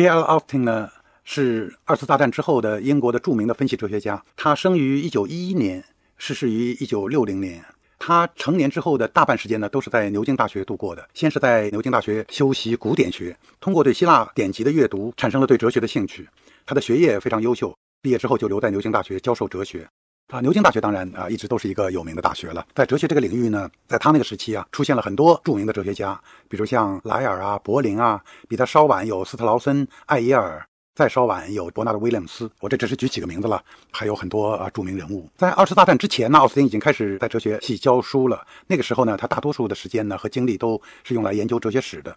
J.L. Austin 呢是二次大战之后的英国的著名的分析哲学家，他生于一九一一年，逝世于一九六零年。他成年之后的大半时间呢，都是在牛津大学度过的。先是在牛津大学修习古典学，通过对希腊典籍的阅读，产生了对哲学的兴趣。他的学业非常优秀，毕业之后就留在牛津大学教授哲学。啊，牛津大学当然啊，一直都是一个有名的大学了。在哲学这个领域呢，在他那个时期啊，出现了很多著名的哲学家，比如像莱尔啊、柏林啊，比他稍晚有斯特劳森、艾耶尔。再稍晚有伯纳德·威廉姆斯，我这只是举几个名字了，还有很多啊著名人物。在二次大战之前呢，奥斯汀已经开始在哲学系教书了。那个时候呢，他大多数的时间呢和精力都是用来研究哲学史的。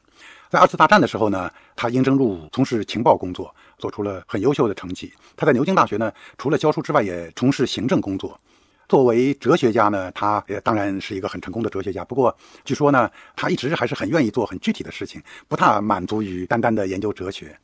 在二次大战的时候呢，他应征入伍，从事情报工作，做出了很优秀的成绩。他在牛津大学呢，除了教书之外，也从事行政工作。作为哲学家呢，他也当然是一个很成功的哲学家。不过，据说呢，他一直还是很愿意做很具体的事情，不太满足于单单的研究哲学。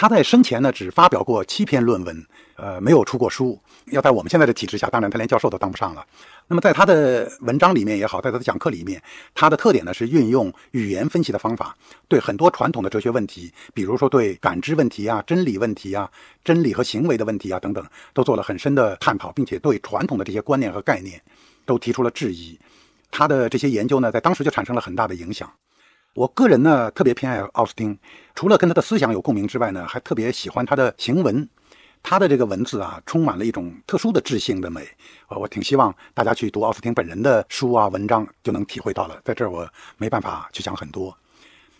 他在生前呢，只发表过七篇论文，呃，没有出过书。要在我们现在的体制下，当然他连教授都当不上了。那么在他的文章里面也好，在他的讲课里面，他的特点呢是运用语言分析的方法，对很多传统的哲学问题，比如说对感知问题啊、真理问题啊、真理和行为的问题啊等等，都做了很深的探讨，并且对传统的这些观念和概念都提出了质疑。他的这些研究呢，在当时就产生了很大的影响。我个人呢特别偏爱奥斯汀，除了跟他的思想有共鸣之外呢，还特别喜欢他的行文。他的这个文字啊，充满了一种特殊的智性的美。呃，我挺希望大家去读奥斯汀本人的书啊文章，就能体会到了。在这儿我没办法去讲很多。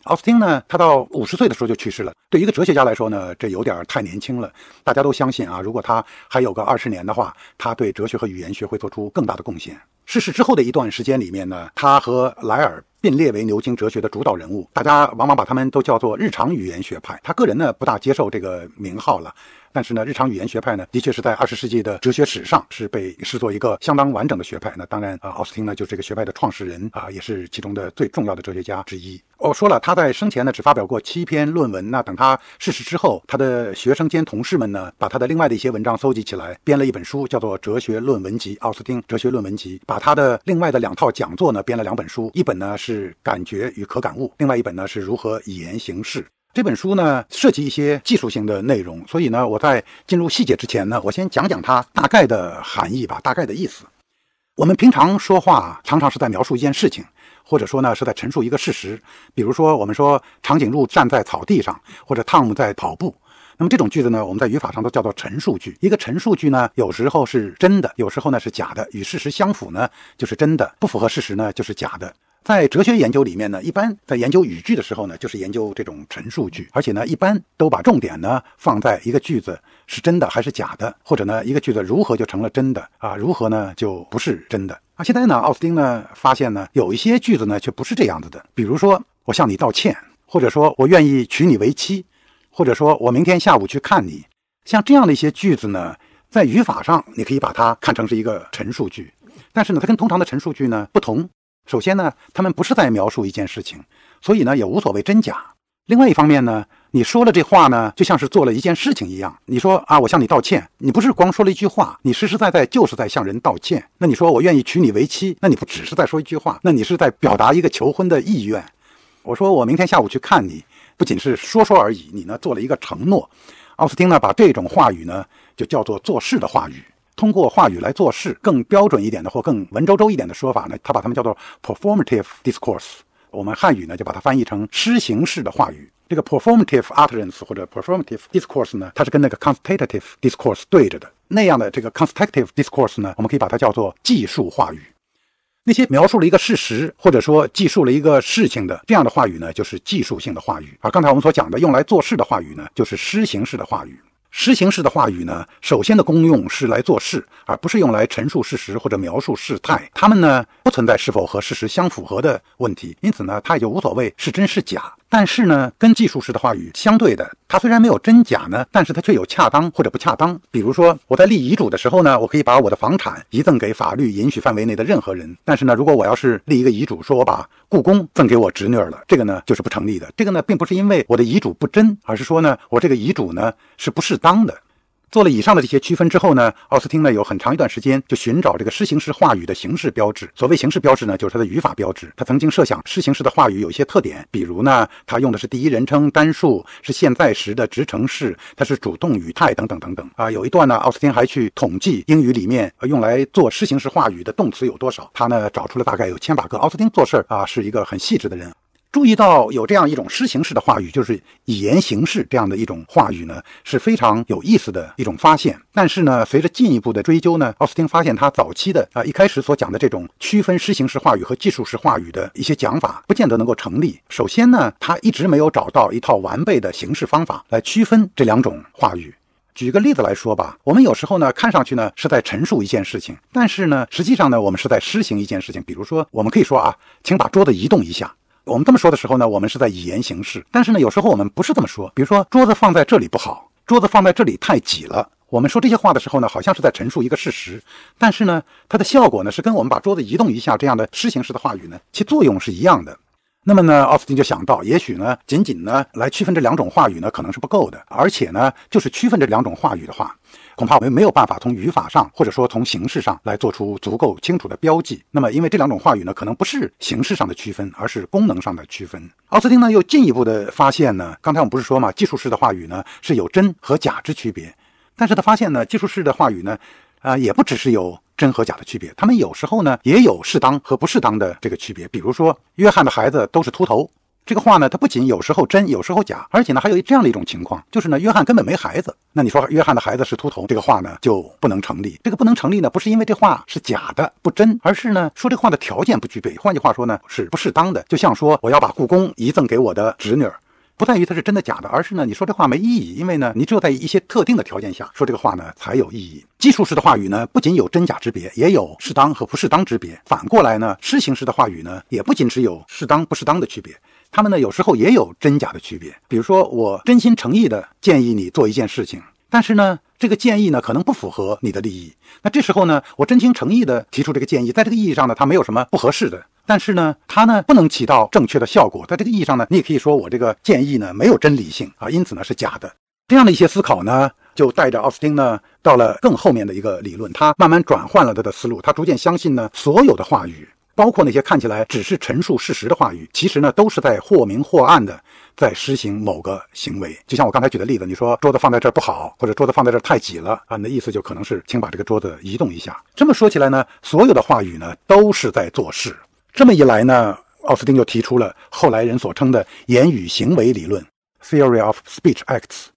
奥斯汀呢，他到五十岁的时候就去世了。对一个哲学家来说呢，这有点太年轻了。大家都相信啊，如果他还有个二十年的话，他对哲学和语言学会做出更大的贡献。逝世之后的一段时间里面呢，他和莱尔并列为牛津哲学的主导人物，大家往往把他们都叫做日常语言学派。他个人呢，不大接受这个名号了。但是呢，日常语言学派呢，的确是在二十世纪的哲学史上是被视作一个相当完整的学派。那当然啊，奥斯汀呢就是这个学派的创始人啊，也是其中的最重要的哲学家之一。我说了，他在生前呢只发表过七篇论文。那等他逝世之后，他的学生兼同事们呢，把他的另外的一些文章搜集起来，编了一本书，叫做《哲学论文集》。奥斯汀《哲学论文集》，把他的另外的两套讲座呢编了两本书，一本呢是《感觉与可感悟》，另外一本呢是如何以言行事。这本书呢涉及一些技术性的内容，所以呢，我在进入细节之前呢，我先讲讲它大概的含义吧，大概的意思。我们平常说话常常是在描述一件事情，或者说呢是在陈述一个事实。比如说，我们说长颈鹿站在草地上，或者汤姆在跑步。那么这种句子呢，我们在语法上都叫做陈述句。一个陈述句呢，有时候是真的，有时候呢是假的。与事实相符呢，就是真的；不符合事实呢，就是假的。在哲学研究里面呢，一般在研究语句的时候呢，就是研究这种陈述句，而且呢，一般都把重点呢放在一个句子是真的还是假的，或者呢，一个句子如何就成了真的啊，如何呢就不是真的啊。现在呢，奥斯汀呢发现呢，有一些句子呢却不是这样子的，比如说我向你道歉，或者说我愿意娶你为妻，或者说我明天下午去看你，像这样的一些句子呢，在语法上你可以把它看成是一个陈述句，但是呢，它跟通常的陈述句呢不同。首先呢，他们不是在描述一件事情，所以呢也无所谓真假。另外一方面呢，你说了这话呢，就像是做了一件事情一样。你说啊，我向你道歉，你不是光说了一句话，你实实在在就是在向人道歉。那你说我愿意娶你为妻，那你不只是在说一句话，那你是在表达一个求婚的意愿。我说我明天下午去看你，不仅是说说而已，你呢做了一个承诺。奥斯汀呢把这种话语呢就叫做做事的话语。通过话语来做事，更标准一点的或更文绉绉一点的说法呢，他把它们叫做 performative discourse。我们汉语呢就把它翻译成施行式的话语。这个 performative utterance 或者 performative discourse 呢，它是跟那个 constitutive discourse 对着的。那样的这个 constitutive discourse 呢，我们可以把它叫做技术话语。那些描述了一个事实或者说记述了一个事情的这样的话语呢，就是技术性的话语。而刚才我们所讲的用来做事的话语呢，就是施行式的话语。实行式的话语呢，首先的功用是来做事，而不是用来陈述事实或者描述事态。它们呢，不存在是否和事实相符合的问题，因此呢，它也就无所谓是真是假。但是呢，跟技术式的话语相对的，它虽然没有真假呢，但是它却有恰当或者不恰当。比如说，我在立遗嘱的时候呢，我可以把我的房产遗赠给法律允许范围内的任何人。但是呢，如果我要是立一个遗嘱，说我把故宫赠给我侄女儿了，这个呢就是不成立的。这个呢，并不是因为我的遗嘱不真，而是说呢，我这个遗嘱呢是不适当的。做了以上的这些区分之后呢，奥斯汀呢有很长一段时间就寻找这个诗形式话语的形式标志。所谓形式标志呢，就是它的语法标志。他曾经设想诗形式的话语有一些特点，比如呢，它用的是第一人称单数，是现在时的直称式，它是主动语态等等等等啊。有一段呢，奥斯汀还去统计英语里面用来做诗形式话语的动词有多少，他呢找出了大概有千把个。奥斯汀做事儿啊是一个很细致的人。注意到有这样一种诗形式的话语，就是以言行事这样的一种话语呢，是非常有意思的一种发现。但是呢，随着进一步的追究呢，奥斯汀发现他早期的啊一开始所讲的这种区分诗形式话语和技术式话语的一些讲法，不见得能够成立。首先呢，他一直没有找到一套完备的形式方法来区分这两种话语。举个例子来说吧，我们有时候呢看上去呢是在陈述一件事情，但是呢实际上呢我们是在施行一件事情。比如说，我们可以说啊，请把桌子移动一下。我们这么说的时候呢，我们是在以言行事。但是呢，有时候我们不是这么说。比如说，桌子放在这里不好，桌子放在这里太挤了。我们说这些话的时候呢，好像是在陈述一个事实，但是呢，它的效果呢，是跟我们把桌子移动一下这样的施行式的话语呢，其作用是一样的。那么呢，奥斯汀就想到，也许呢，仅仅呢来区分这两种话语呢，可能是不够的。而且呢，就是区分这两种话语的话，恐怕我们没有办法从语法上或者说从形式上来做出足够清楚的标记。那么，因为这两种话语呢，可能不是形式上的区分，而是功能上的区分。奥斯汀呢，又进一步的发现呢，刚才我们不是说嘛，技术式的话语呢是有真和假之区别，但是他发现呢，技术式的话语呢，啊，也不只是有。真和假的区别，他们有时候呢也有适当和不适当的这个区别。比如说，约翰的孩子都是秃头，这个话呢，它不仅有时候真，有时候假，而且呢还有这样的一种情况，就是呢，约翰根本没孩子。那你说约翰的孩子是秃头，这个话呢就不能成立。这个不能成立呢，不是因为这话是假的不真，而是呢说这话的条件不具备。换句话说呢，是不适当的。就像说我要把故宫遗赠给我的侄女。不在于它是真的假的，而是呢，你说这话没意义，因为呢，你只有在一些特定的条件下说这个话呢才有意义。技术式的话语呢，不仅有真假之别，也有适当和不适当之别。反过来呢，诗形式的话语呢，也不仅只有适当不适当的区别，他们呢有时候也有真假的区别。比如说，我真心诚意的建议你做一件事情，但是呢，这个建议呢可能不符合你的利益。那这时候呢，我真心诚意的提出这个建议，在这个意义上呢，它没有什么不合适的。但是呢，它呢不能起到正确的效果，在这个意义上呢，你也可以说我这个建议呢没有真理性啊，因此呢是假的。这样的一些思考呢，就带着奥斯汀呢到了更后面的一个理论，他慢慢转换了他的思路，他逐渐相信呢，所有的话语，包括那些看起来只是陈述事实的话语，其实呢都是在或明或暗的在实行某个行为。就像我刚才举的例子，你说桌子放在这儿不好，或者桌子放在这儿太挤了啊，你的意思就可能是请把这个桌子移动一下。这么说起来呢，所有的话语呢都是在做事。这么一来呢，奥斯汀就提出了后来人所称的言语行为理论 （Theory of Speech Acts）。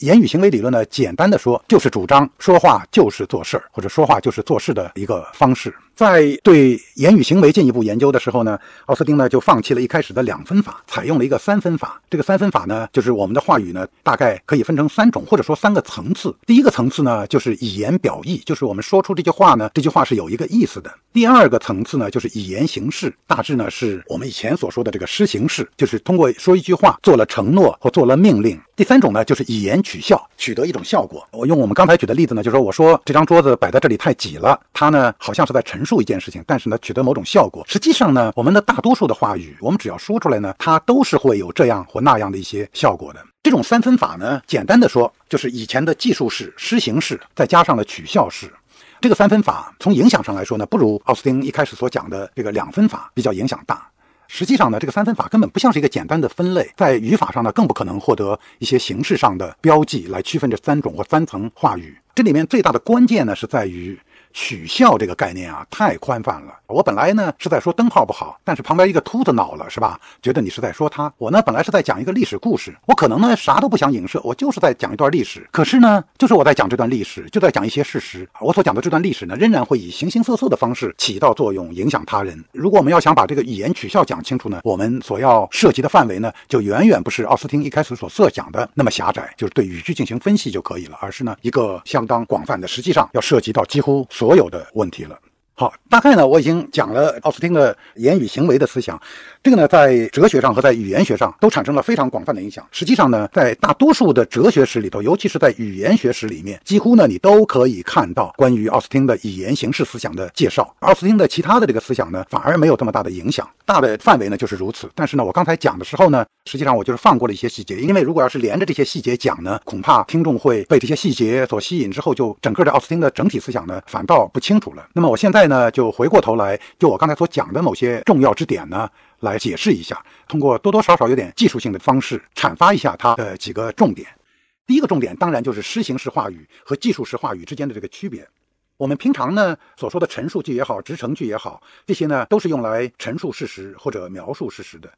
言语行为理论呢，简单的说，就是主张说话就是做事儿，或者说话就是做事的一个方式。在对言语行为进一步研究的时候呢，奥斯汀呢就放弃了一开始的两分法，采用了一个三分法。这个三分法呢，就是我们的话语呢，大概可以分成三种，或者说三个层次。第一个层次呢，就是以言表意，就是我们说出这句话呢，这句话是有一个意思的。第二个层次呢，就是以言行事，大致呢是我们以前所说的这个施行式，就是通过说一句话做了承诺或做了命令。第三种呢，就是以言取效，取得一种效果。我用我们刚才举的例子呢，就是说我说这张桌子摆在这里太挤了，它呢好像是在陈。述一件事情，但是呢，取得某种效果。实际上呢，我们的大多数的话语，我们只要说出来呢，它都是会有这样或那样的一些效果的。这种三分法呢，简单的说，就是以前的技术式、施行式，再加上了取效式。这个三分法从影响上来说呢，不如奥斯汀一开始所讲的这个两分法比较影响大。实际上呢，这个三分法根本不像是一个简单的分类，在语法上呢，更不可能获得一些形式上的标记来区分这三种或三层话语。这里面最大的关键呢，是在于。取笑这个概念啊，太宽泛了。我本来呢是在说灯泡不好，但是旁边一个秃子恼了，是吧？觉得你是在说他。我呢本来是在讲一个历史故事，我可能呢啥都不想影射，我就是在讲一段历史。可是呢，就是我在讲这段历史，就在讲一些事实。我所讲的这段历史呢，仍然会以形形色色的方式起到作用，影响他人。如果我们要想把这个语言取笑讲清楚呢，我们所要涉及的范围呢，就远远不是奥斯汀一开始所设想的那么狭窄，就是对语句进行分析就可以了，而是呢一个相当广泛的，实际上要涉及到几乎所所有的问题了。好，大概呢，我已经讲了奥斯汀的言语行为的思想，这个呢，在哲学上和在语言学上都产生了非常广泛的影响。实际上呢，在大多数的哲学史里头，尤其是在语言学史里面，几乎呢，你都可以看到关于奥斯汀的语言形式思想的介绍。奥斯汀的其他的这个思想呢，反而没有这么大的影响。大的范围呢就是如此。但是呢，我刚才讲的时候呢，实际上我就是放过了一些细节，因为如果要是连着这些细节讲呢，恐怕听众会被这些细节所吸引，之后就整个的奥斯汀的整体思想呢，反倒不清楚了。那么我现在。呢，就回过头来，就我刚才所讲的某些重要之点呢，来解释一下，通过多多少少有点技术性的方式阐发一下它的几个重点。第一个重点当然就是诗形式话语和技术式话语之间的这个区别。我们平常呢所说的陈述句也好，直陈句也好，这些呢都是用来陈述事实或者描述事实的。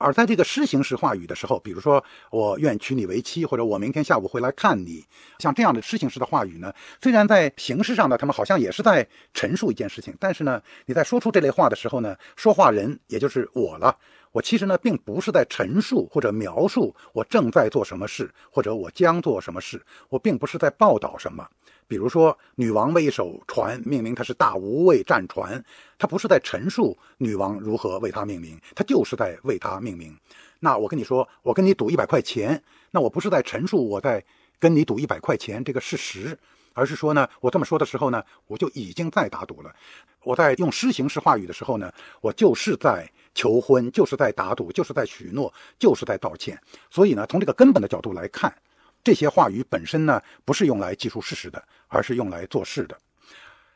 而在这个诗形式话语的时候，比如说我愿娶你为妻，或者我明天下午会来看你，像这样的诗形式的话语呢，虽然在形式上呢，他们好像也是在陈述一件事情，但是呢，你在说出这类话的时候呢，说话人也就是我了，我其实呢，并不是在陈述或者描述我正在做什么事，或者我将做什么事，我并不是在报道什么。比如说，女王为一艘船命名，它是大无畏战船，它不是在陈述女王如何为它命名，它就是在为它命名。那我跟你说，我跟你赌一百块钱，那我不是在陈述我在跟你赌一百块钱这个事实，而是说呢，我这么说的时候呢，我就已经在打赌了。我在用诗形式话语的时候呢，我就是在求婚，就是在打赌，就是在许诺，就是在道歉。所以呢，从这个根本的角度来看。这些话语本身呢，不是用来记述事实的，而是用来做事的。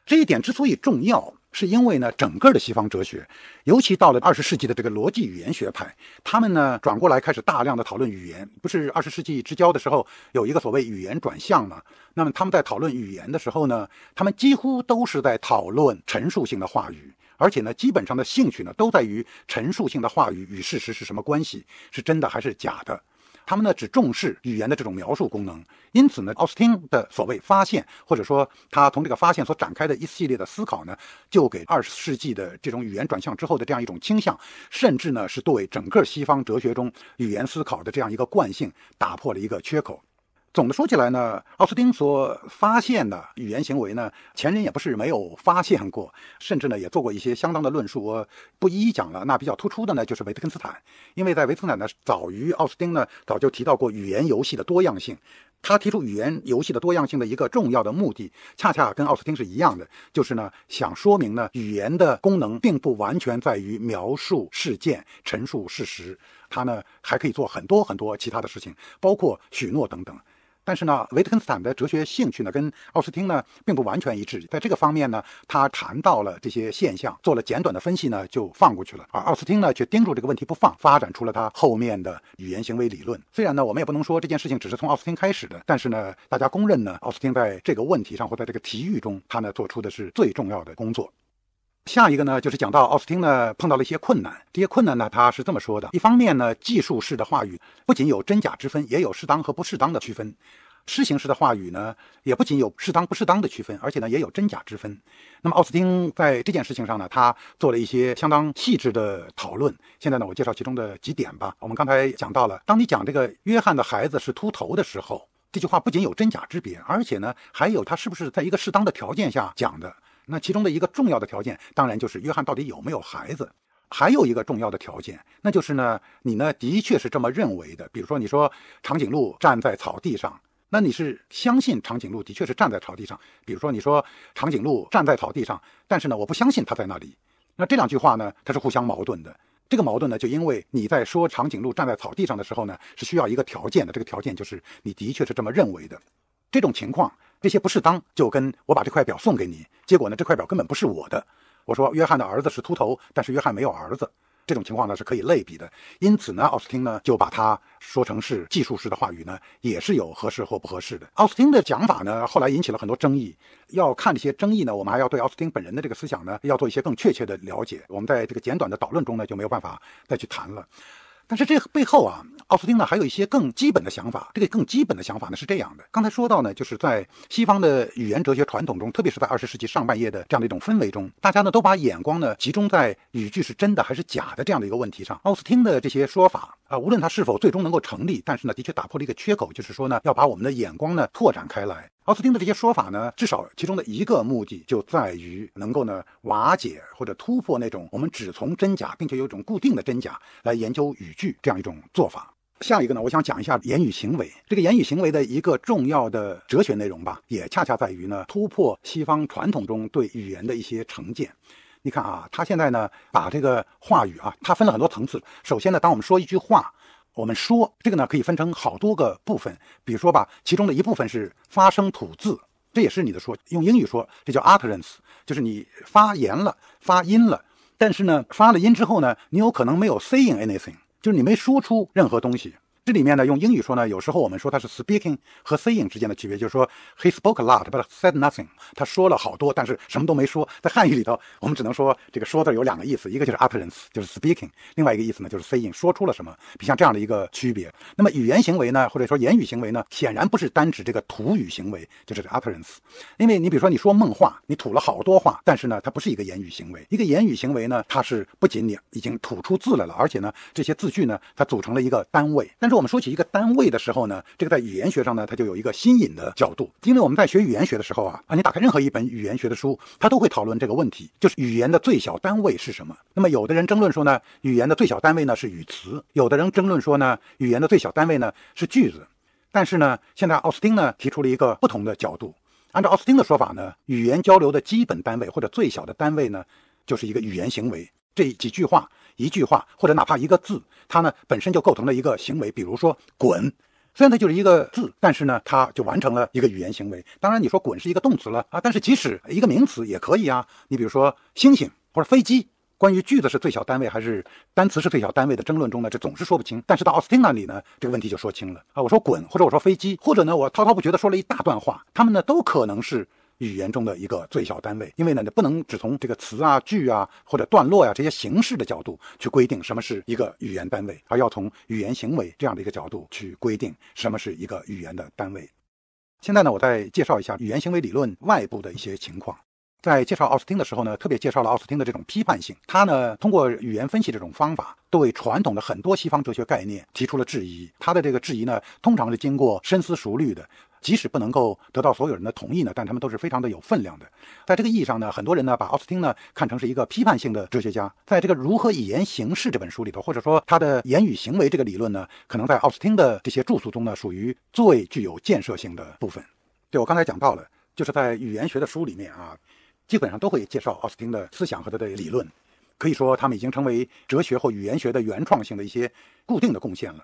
这一点之所以重要，是因为呢，整个的西方哲学，尤其到了二十世纪的这个逻辑语言学派，他们呢转过来开始大量的讨论语言。不是二十世纪之交的时候，有一个所谓语言转向嘛？那么他们在讨论语言的时候呢，他们几乎都是在讨论陈述性的话语，而且呢，基本上的兴趣呢，都在于陈述性的话语与事实是什么关系，是真的还是假的。他们呢只重视语言的这种描述功能，因此呢，奥斯汀的所谓发现，或者说他从这个发现所展开的一系列的思考呢，就给二十世纪的这种语言转向之后的这样一种倾向，甚至呢是对整个西方哲学中语言思考的这样一个惯性打破了一个缺口。总的说起来呢，奥斯汀所发现的语言行为呢，前人也不是没有发现过，甚至呢也做过一些相当的论述，我不一一讲了。那比较突出的呢，就是维特根斯坦，因为在维特根斯坦呢早于奥斯汀呢早就提到过语言游戏的多样性。他提出语言游戏的多样性的一个重要的目的，恰恰跟奥斯汀是一样的，就是呢想说明呢语言的功能并不完全在于描述事件、陈述事实，它呢还可以做很多很多其他的事情，包括许诺等等。但是呢，维特根斯坦的哲学兴趣呢，跟奥斯汀呢并不完全一致。在这个方面呢，他谈到了这些现象，做了简短的分析呢，就放过去了。而奥斯汀呢，却盯住这个问题不放，发展出了他后面的语言行为理论。虽然呢，我们也不能说这件事情只是从奥斯汀开始的，但是呢，大家公认呢，奥斯汀在这个问题上或在这个题域中，他呢做出的是最重要的工作。下一个呢，就是讲到奥斯汀呢碰到了一些困难。这些困难呢，他是这么说的：一方面呢，技术式的话语不仅有真假之分，也有适当和不适当的区分；诗形式的话语呢，也不仅有适当不适当的区分，而且呢，也有真假之分。那么奥斯汀在这件事情上呢，他做了一些相当细致的讨论。现在呢，我介绍其中的几点吧。我们刚才讲到了，当你讲这个约翰的孩子是秃头的时候，这句话不仅有真假之别，而且呢，还有他是不是在一个适当的条件下讲的。那其中的一个重要的条件，当然就是约翰到底有没有孩子。还有一个重要的条件，那就是呢，你呢的确是这么认为的。比如说，你说长颈鹿站在草地上，那你是相信长颈鹿的确是站在草地上。比如说，你说长颈鹿站在草地上，但是呢，我不相信它在那里。那这两句话呢，它是互相矛盾的。这个矛盾呢，就因为你在说长颈鹿站在草地上的时候呢，是需要一个条件的。这个条件就是你的确是这么认为的。这种情况。这些不适当，就跟我把这块表送给你，结果呢，这块表根本不是我的。我说约翰的儿子是秃头，但是约翰没有儿子，这种情况呢是可以类比的。因此呢，奥斯汀呢就把它说成是技术式的话语呢，也是有合适或不合适的。奥斯汀的讲法呢，后来引起了很多争议。要看这些争议呢，我们还要对奥斯汀本人的这个思想呢，要做一些更确切的了解。我们在这个简短的导论中呢，就没有办法再去谈了。但是这背后啊，奥斯汀呢还有一些更基本的想法。这个更基本的想法呢是这样的：刚才说到呢，就是在西方的语言哲学传统中，特别是在二十世纪上半叶的这样的一种氛围中，大家呢都把眼光呢集中在语句是真的还是假的这样的一个问题上。奥斯汀的这些说法啊，无论他是否最终能够成立，但是呢，的确打破了一个缺口，就是说呢，要把我们的眼光呢拓展开来。奥斯汀的这些说法呢，至少其中的一个目的就在于能够呢瓦解或者突破那种我们只从真假，并且有一种固定的真假来研究语句这样一种做法。下一个呢，我想讲一下言语行为。这个言语行为的一个重要的哲学内容吧，也恰恰在于呢突破西方传统中对语言的一些成见。你看啊，他现在呢把这个话语啊，它分了很多层次。首先呢，当我们说一句话。我们说这个呢，可以分成好多个部分。比如说吧，其中的一部分是发声吐字，这也是你的说。用英语说，这叫 utterance，就是你发言了、发音了。但是呢，发了音之后呢，你有可能没有 saying anything，就是你没说出任何东西。这里面呢，用英语说呢，有时候我们说它是 speaking 和 saying 之间的区别，就是说 he spoke a lot but said nothing，他说了好多，但是什么都没说。在汉语里头，我们只能说这个说字有两个意思，一个就是 utterance，就是 speaking，另外一个意思呢就是 saying，说出了什么，比像这样的一个区别。那么语言行为呢，或者说言语行为呢，显然不是单指这个吐语行为，就是 utterance。因为你比如说你说梦话，你吐了好多话，但是呢，它不是一个言语行为。一个言语行为呢，它是不仅你已经吐出字来了，而且呢，这些字句呢，它组成了一个单位。但是我们说起一个单位的时候呢，这个在语言学上呢，它就有一个新颖的角度。因为我们在学语言学的时候啊，啊，你打开任何一本语言学的书，它都会讨论这个问题，就是语言的最小单位是什么。那么有的人争论说呢，语言的最小单位呢是语词；有的人争论说呢，语言的最小单位呢是句子。但是呢，现在奥斯汀呢提出了一个不同的角度。按照奥斯汀的说法呢，语言交流的基本单位或者最小的单位呢，就是一个语言行为。这几句话。一句话或者哪怕一个字，它呢本身就构成了一个行为。比如说“滚”，虽然它就是一个字，但是呢，它就完成了一个语言行为。当然，你说“滚”是一个动词了啊，但是即使一个名词也可以啊。你比如说“星星”或者“飞机”，关于句子是最小单位还是单词是最小单位的争论中呢，这总是说不清。但是到奥斯汀那里呢，这个问题就说清了啊。我说“滚”或者我说“飞机”，或者呢，我滔滔不绝地说了一大段话，他们呢都可能是。语言中的一个最小单位，因为呢，你不能只从这个词啊、句啊或者段落呀这些形式的角度去规定什么是一个语言单位，而要从语言行为这样的一个角度去规定什么是一个语言的单位。现在呢，我再介绍一下语言行为理论外部的一些情况。在介绍奥斯汀的时候呢，特别介绍了奥斯汀的这种批判性。他呢，通过语言分析这种方法，对传统的很多西方哲学概念提出了质疑。他的这个质疑呢，通常是经过深思熟虑的。即使不能够得到所有人的同意呢，但他们都是非常的有分量的。在这个意义上呢，很多人呢把奥斯汀呢看成是一个批判性的哲学家。在这个《如何以言行事》这本书里头，或者说他的言语行为这个理论呢，可能在奥斯汀的这些著述中呢，属于最具有建设性的部分。对我刚才讲到了，就是在语言学的书里面啊，基本上都会介绍奥斯汀的思想和他的理论。可以说，他们已经成为哲学或语言学的原创性的一些固定的贡献了。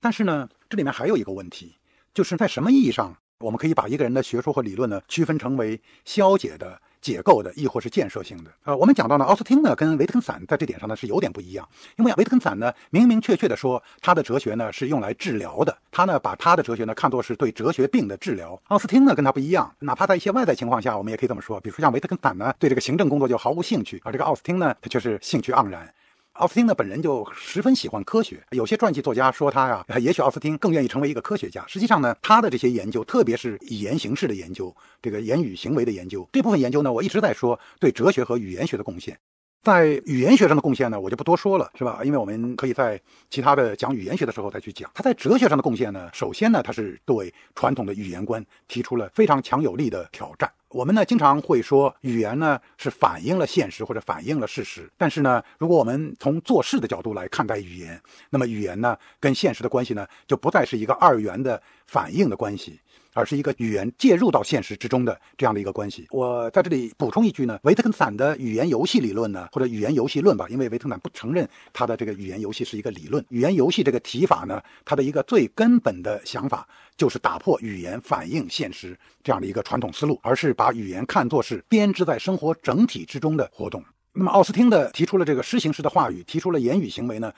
但是呢，这里面还有一个问题。就是在什么意义上，我们可以把一个人的学说和理论呢区分成为消解的、解构的，亦或是建设性的？呃，我们讲到呢，奥斯汀呢跟维特根斯坦在这点上呢是有点不一样，因为维特根斯坦呢明明确确的说他的哲学呢是用来治疗的，他呢把他的哲学呢看作是对哲学病的治疗。奥斯汀呢跟他不一样，哪怕在一些外在情况下，我们也可以这么说，比如说像维特根斯坦呢对这个行政工作就毫无兴趣，而这个奥斯汀呢他却是兴趣盎然。奥斯汀呢本人就十分喜欢科学，有些传记作家说他呀，也许奥斯汀更愿意成为一个科学家。实际上呢，他的这些研究，特别是语言形式的研究，这个言语行为的研究这部分研究呢，我一直在说对哲学和语言学的贡献。在语言学上的贡献呢，我就不多说了，是吧？因为我们可以在其他的讲语言学的时候再去讲。他在哲学上的贡献呢，首先呢，他是对传统的语言观提出了非常强有力的挑战。我们呢经常会说，语言呢是反映了现实或者反映了事实。但是呢，如果我们从做事的角度来看待语言，那么语言呢跟现实的关系呢，就不再是一个二元的反应的关系。而是一个语言介入到现实之中的这样的一个关系。我在这里补充一句呢，维特根斯坦的语言游戏理论呢，或者语言游戏论吧，因为维特根斯坦不承认他的这个语言游戏是一个理论。语言游戏这个提法呢，它的一个最根本的想法就是打破语言反映现实这样的一个传统思路，而是把语言看作是编织在生活整体之中的活动。那么奥斯汀的提出了这个诗行式的话语，提出了言语行为呢，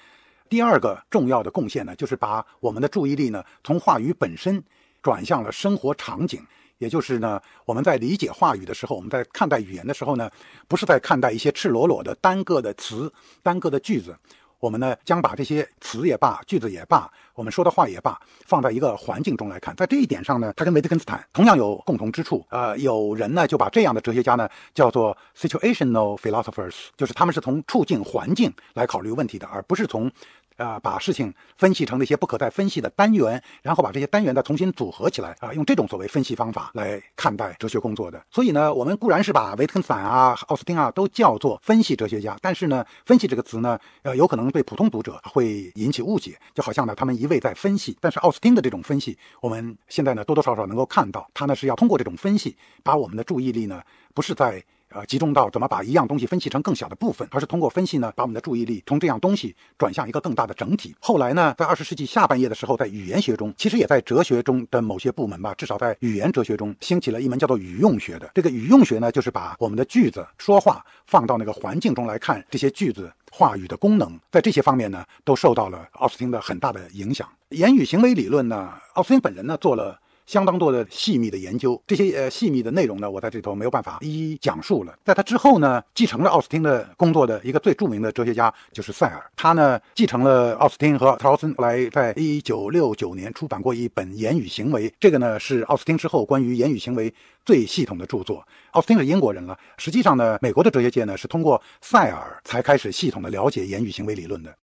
第二个重要的贡献呢，就是把我们的注意力呢从话语本身。转向了生活场景，也就是呢，我们在理解话语的时候，我们在看待语言的时候呢，不是在看待一些赤裸裸的单个的词、单个的句子，我们呢将把这些词也罢、句子也罢、我们说的话也罢，放在一个环境中来看。在这一点上呢，他跟维特根斯坦同样有共同之处。呃，有人呢就把这样的哲学家呢叫做 situational philosophers，就是他们是从处境环境来考虑问题的，而不是从啊，把事情分析成那些不可再分析的单元，然后把这些单元再重新组合起来啊，用这种所谓分析方法来看待哲学工作的。所以呢，我们固然是把维特根斯坦啊、奥斯汀啊都叫做分析哲学家，但是呢，分析这个词呢，呃，有可能对普通读者会引起误解，就好像呢，他们一味在分析。但是奥斯汀的这种分析，我们现在呢多多少少能够看到，他呢是要通过这种分析，把我们的注意力呢不是在。呃，集中到怎么把一样东西分析成更小的部分，而是通过分析呢，把我们的注意力从这样东西转向一个更大的整体。后来呢，在二十世纪下半叶的时候，在语言学中，其实也在哲学中的某些部门吧，至少在语言哲学中兴起了一门叫做语用学的。这个语用学呢，就是把我们的句子说话放到那个环境中来看，这些句子话语的功能，在这些方面呢，都受到了奥斯汀的很大的影响。言语行为理论呢，奥斯汀本人呢做了。相当多的细密的研究，这些呃细密的内容呢，我在这里头没有办法一一讲述了。在他之后呢，继承了奥斯汀的工作的一个最著名的哲学家就是塞尔，他呢继承了奥斯汀和特劳森，来在一九六九年出版过一本《言语行为》，这个呢是奥斯汀之后关于言语行为最系统的著作。奥斯汀是英国人了，实际上呢，美国的哲学界呢是通过塞尔才开始系统的了解言语行为理论的。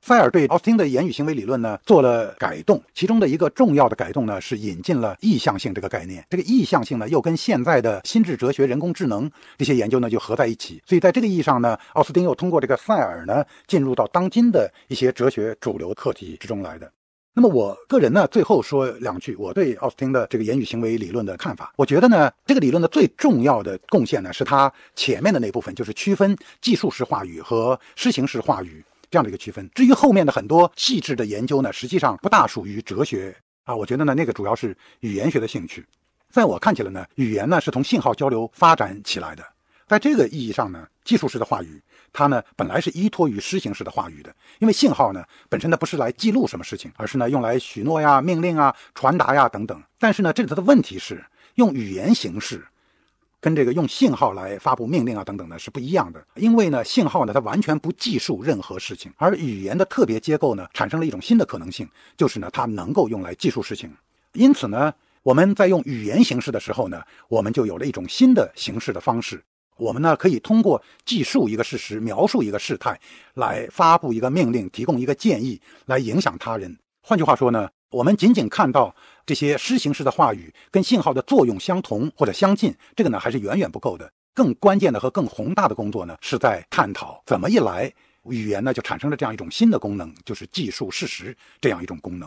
塞尔对奥斯汀的言语行为理论呢做了改动，其中的一个重要的改动呢是引进了意向性这个概念。这个意向性呢又跟现在的心智哲学、人工智能这些研究呢就合在一起。所以在这个意义上呢，奥斯汀又通过这个塞尔呢进入到当今的一些哲学主流课题之中来的。那么我个人呢最后说两句我对奥斯汀的这个言语行为理论的看法。我觉得呢这个理论的最重要的贡献呢是他前面的那部分，就是区分技术式话语和施行式话语。这样的一个区分。至于后面的很多细致的研究呢，实际上不大属于哲学啊。我觉得呢，那个主要是语言学的兴趣。在我看起来呢，语言呢是从信号交流发展起来的。在这个意义上呢，技术式的话语，它呢本来是依托于诗形式的话语的。因为信号呢本身呢不是来记录什么事情，而是呢用来许诺呀、命令啊、传达呀等等。但是呢，这里头的问题是用语言形式。跟这个用信号来发布命令啊等等呢是不一样的，因为呢信号呢它完全不记述任何事情，而语言的特别结构呢产生了一种新的可能性，就是呢它能够用来记述事情。因此呢我们在用语言形式的时候呢，我们就有了一种新的形式的方式，我们呢可以通过记述一个事实、描述一个事态，来发布一个命令、提供一个建议，来影响他人。换句话说呢，我们仅仅看到。这些诗形式的话语跟信号的作用相同或者相近，这个呢还是远远不够的。更关键的和更宏大的工作呢，是在探讨怎么一来语言呢就产生了这样一种新的功能，就是记述事实这样一种功能。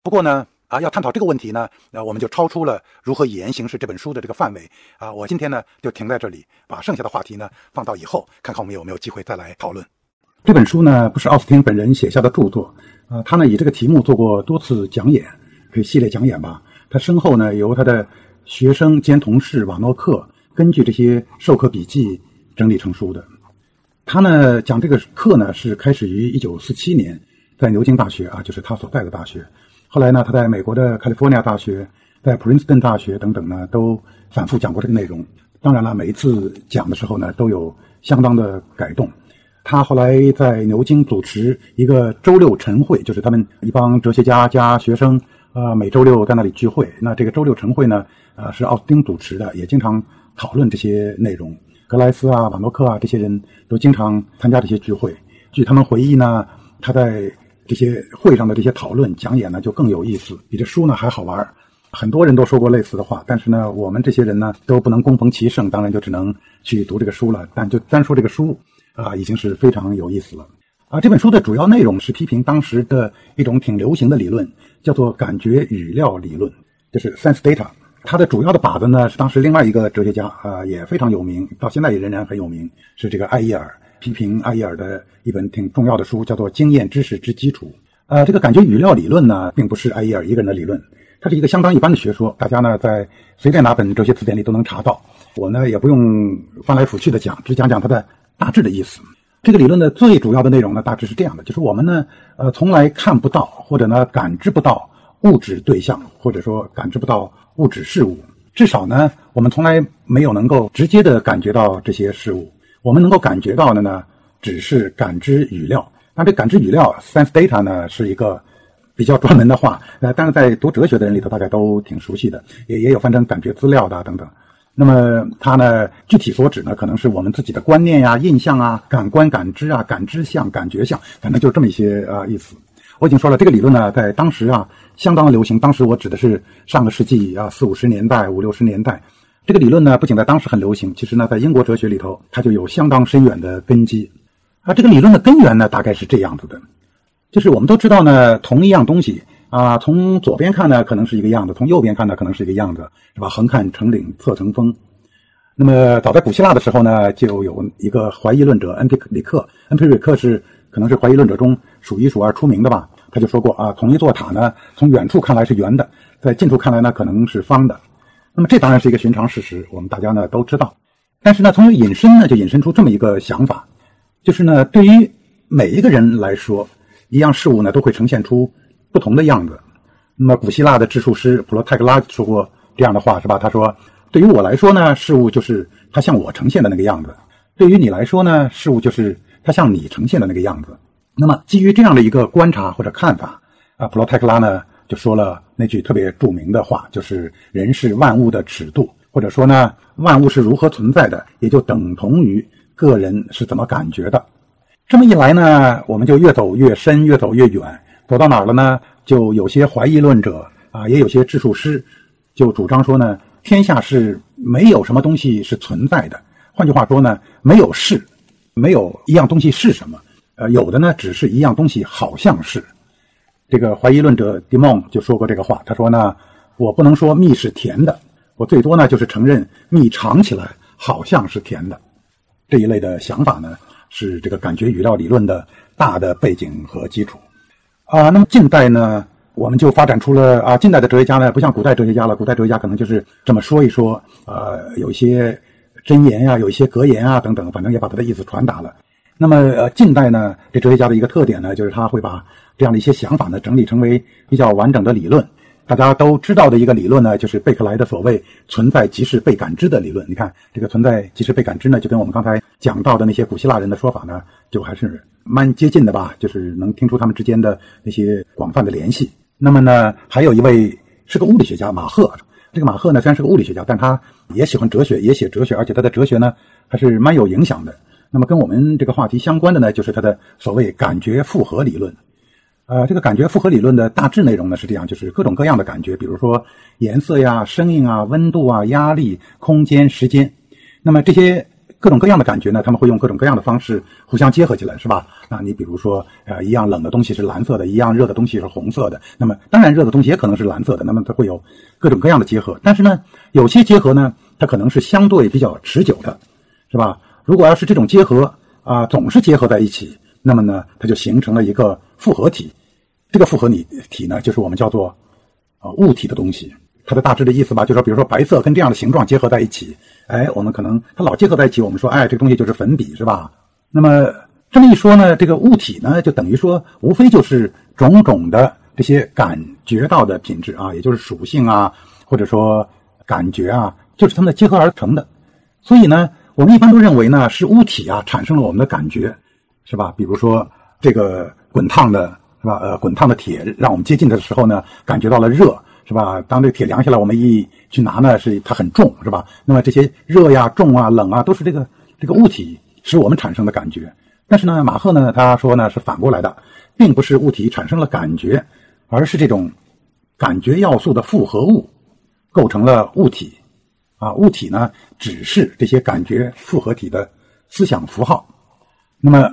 不过呢，啊，要探讨这个问题呢，那我们就超出了如何语言形式这本书的这个范围啊。我今天呢就停在这里，把剩下的话题呢放到以后，看看我们有没有机会再来讨论。这本书呢不是奥斯汀本人写下的著作啊，他呢以这个题目做过多次讲演。可以系列讲演吧。他身后呢，由他的学生兼同事瓦诺克根据这些授课笔记整理成书的。他呢讲这个课呢，是开始于一九四七年，在牛津大学啊，就是他所在的大学。后来呢，他在美国的加利福尼亚大学、在普林斯顿大学等等呢，都反复讲过这个内容。当然了，每一次讲的时候呢，都有相当的改动。他后来在牛津主持一个周六晨会，就是他们一帮哲学家加学生。啊，每周六在那里聚会。那这个周六晨会呢，呃，是奥斯汀主持的，也经常讨论这些内容。格莱斯啊、瓦诺克啊这些人都经常参加这些聚会。据他们回忆呢，他在这些会上的这些讨论讲演呢，就更有意思，比这书呢还好玩。很多人都说过类似的话，但是呢，我们这些人呢都不能恭逢其盛，当然就只能去读这个书了。但就单说这个书啊，已经是非常有意思了。啊，这本书的主要内容是批评当时的一种挺流行的理论，叫做感觉语料理论，就是 sense data。它的主要的靶子呢是当时另外一个哲学家，啊，也非常有名，到现在也仍然很有名，是这个艾伊尔。批评艾伊尔的一本挺重要的书，叫做《经验知识之基础》。呃，这个感觉语料理论呢，并不是艾伊尔一个人的理论，它是一个相当一般的学说，大家呢在随便哪本哲学词典里都能查到。我呢也不用翻来覆去的讲，只讲讲它的大致的意思。这个理论的最主要的内容呢，大致是这样的：就是我们呢，呃，从来看不到或者呢感知不到物质对象，或者说感知不到物质事物。至少呢，我们从来没有能够直接的感觉到这些事物。我们能够感觉到的呢，只是感知语料。那这感知语料 （sense data） 呢，是一个比较专门的话。呃，但是在读哲学的人里头，大家都挺熟悉的，也也有翻成感觉资料的等等。那么它呢，具体所指呢，可能是我们自己的观念呀、印象啊、感官感知啊、感知相、感觉相，反正就这么一些啊意思。我已经说了，这个理论呢，在当时啊相当流行。当时我指的是上个世纪啊四五十年代、五六十年代。这个理论呢，不仅在当时很流行，其实呢，在英国哲学里头，它就有相当深远的根基。啊，这个理论的根源呢，大概是这样子的，就是我们都知道呢，同一样东西。啊，从左边看呢，可能是一个样子；从右边看呢，可能是一个样子，是吧？横看成岭侧成峰。那么，早在古希腊的时候呢，就有一个怀疑论者恩皮里克。恩皮里克是可能是怀疑论者中数一数二出名的吧？他就说过啊，同一座塔呢，从远处看来是圆的，在近处看来呢，可能是方的。那么，这当然是一个寻常事实，我们大家呢都知道。但是呢，从引申呢，就引申出这么一个想法，就是呢，对于每一个人来说，一样事物呢，都会呈现出。不同的样子。那么，古希腊的智术师普罗泰克拉说过这样的话，是吧？他说：“对于我来说呢，事物就是它向我呈现的那个样子；对于你来说呢，事物就是它向你呈现的那个样子。”那么，基于这样的一个观察或者看法，啊，普罗泰克拉呢就说了那句特别著名的话，就是“人是万物的尺度”，或者说呢，万物是如何存在的，也就等同于个人是怎么感觉的。这么一来呢，我们就越走越深，越走越远。走到哪儿了呢？就有些怀疑论者啊，也有些智术师，就主张说呢，天下是没有什么东西是存在的。换句话说呢，没有是，没有一样东西是什么？呃，有的呢，只是一样东西好像是。这个怀疑论者迪蒙就说过这个话，他说呢，我不能说蜜是甜的，我最多呢就是承认蜜尝起来好像是甜的。这一类的想法呢，是这个感觉语料理论的大的背景和基础。啊，那么近代呢，我们就发展出了啊，近代的哲学家呢，不像古代哲学家了。古代哲学家可能就是这么说一说，呃，有一些箴言呀，有一些格言啊等等，反正也把他的意思传达了。那么，呃，近代呢，这哲学家的一个特点呢，就是他会把这样的一些想法呢，整理成为比较完整的理论。大家都知道的一个理论呢，就是贝克莱的所谓“存在即是被感知”的理论。你看，这个“存在即是被感知”呢，就跟我们刚才讲到的那些古希腊人的说法呢，就还是蛮接近的吧？就是能听出他们之间的那些广泛的联系。那么呢，还有一位是个物理学家马赫。这个马赫呢，虽然是个物理学家，但他也喜欢哲学，也写哲学，而且他的哲学呢，还是蛮有影响的。那么跟我们这个话题相关的呢，就是他的所谓感觉复合理论。呃，这个感觉复合理论的大致内容呢是这样，就是各种各样的感觉，比如说颜色呀、声音啊、温度啊、压力、空间、时间。那么这些各种各样的感觉呢，他们会用各种各样的方式互相结合起来，是吧？那你比如说，呃，一样冷的东西是蓝色的，一样热的东西是红色的。那么当然，热的东西也可能是蓝色的。那么它会有各种各样的结合。但是呢，有些结合呢，它可能是相对比较持久的，是吧？如果要是这种结合啊，总是结合在一起，那么呢，它就形成了一个复合体。这个复合体体呢，就是我们叫做啊物体的东西。它的大致的意思吧，就说，比如说白色跟这样的形状结合在一起，哎，我们可能它老结合在一起，我们说，哎，这个东西就是粉笔，是吧？那么这么一说呢，这个物体呢，就等于说，无非就是种种的这些感觉到的品质啊，也就是属性啊，或者说感觉啊，就是它们的结合而成的。所以呢，我们一般都认为呢，是物体啊产生了我们的感觉，是吧？比如说这个滚烫的。是吧？呃，滚烫的铁让我们接近的时候呢，感觉到了热，是吧？当这个铁凉下来，我们一去拿呢，是它很重，是吧？那么这些热呀、重啊、冷啊，都是这个这个物体使我们产生的感觉。但是呢，马赫呢，他说呢是反过来的，并不是物体产生了感觉，而是这种感觉要素的复合物构成了物体。啊，物体呢只是这些感觉复合体的思想符号。那么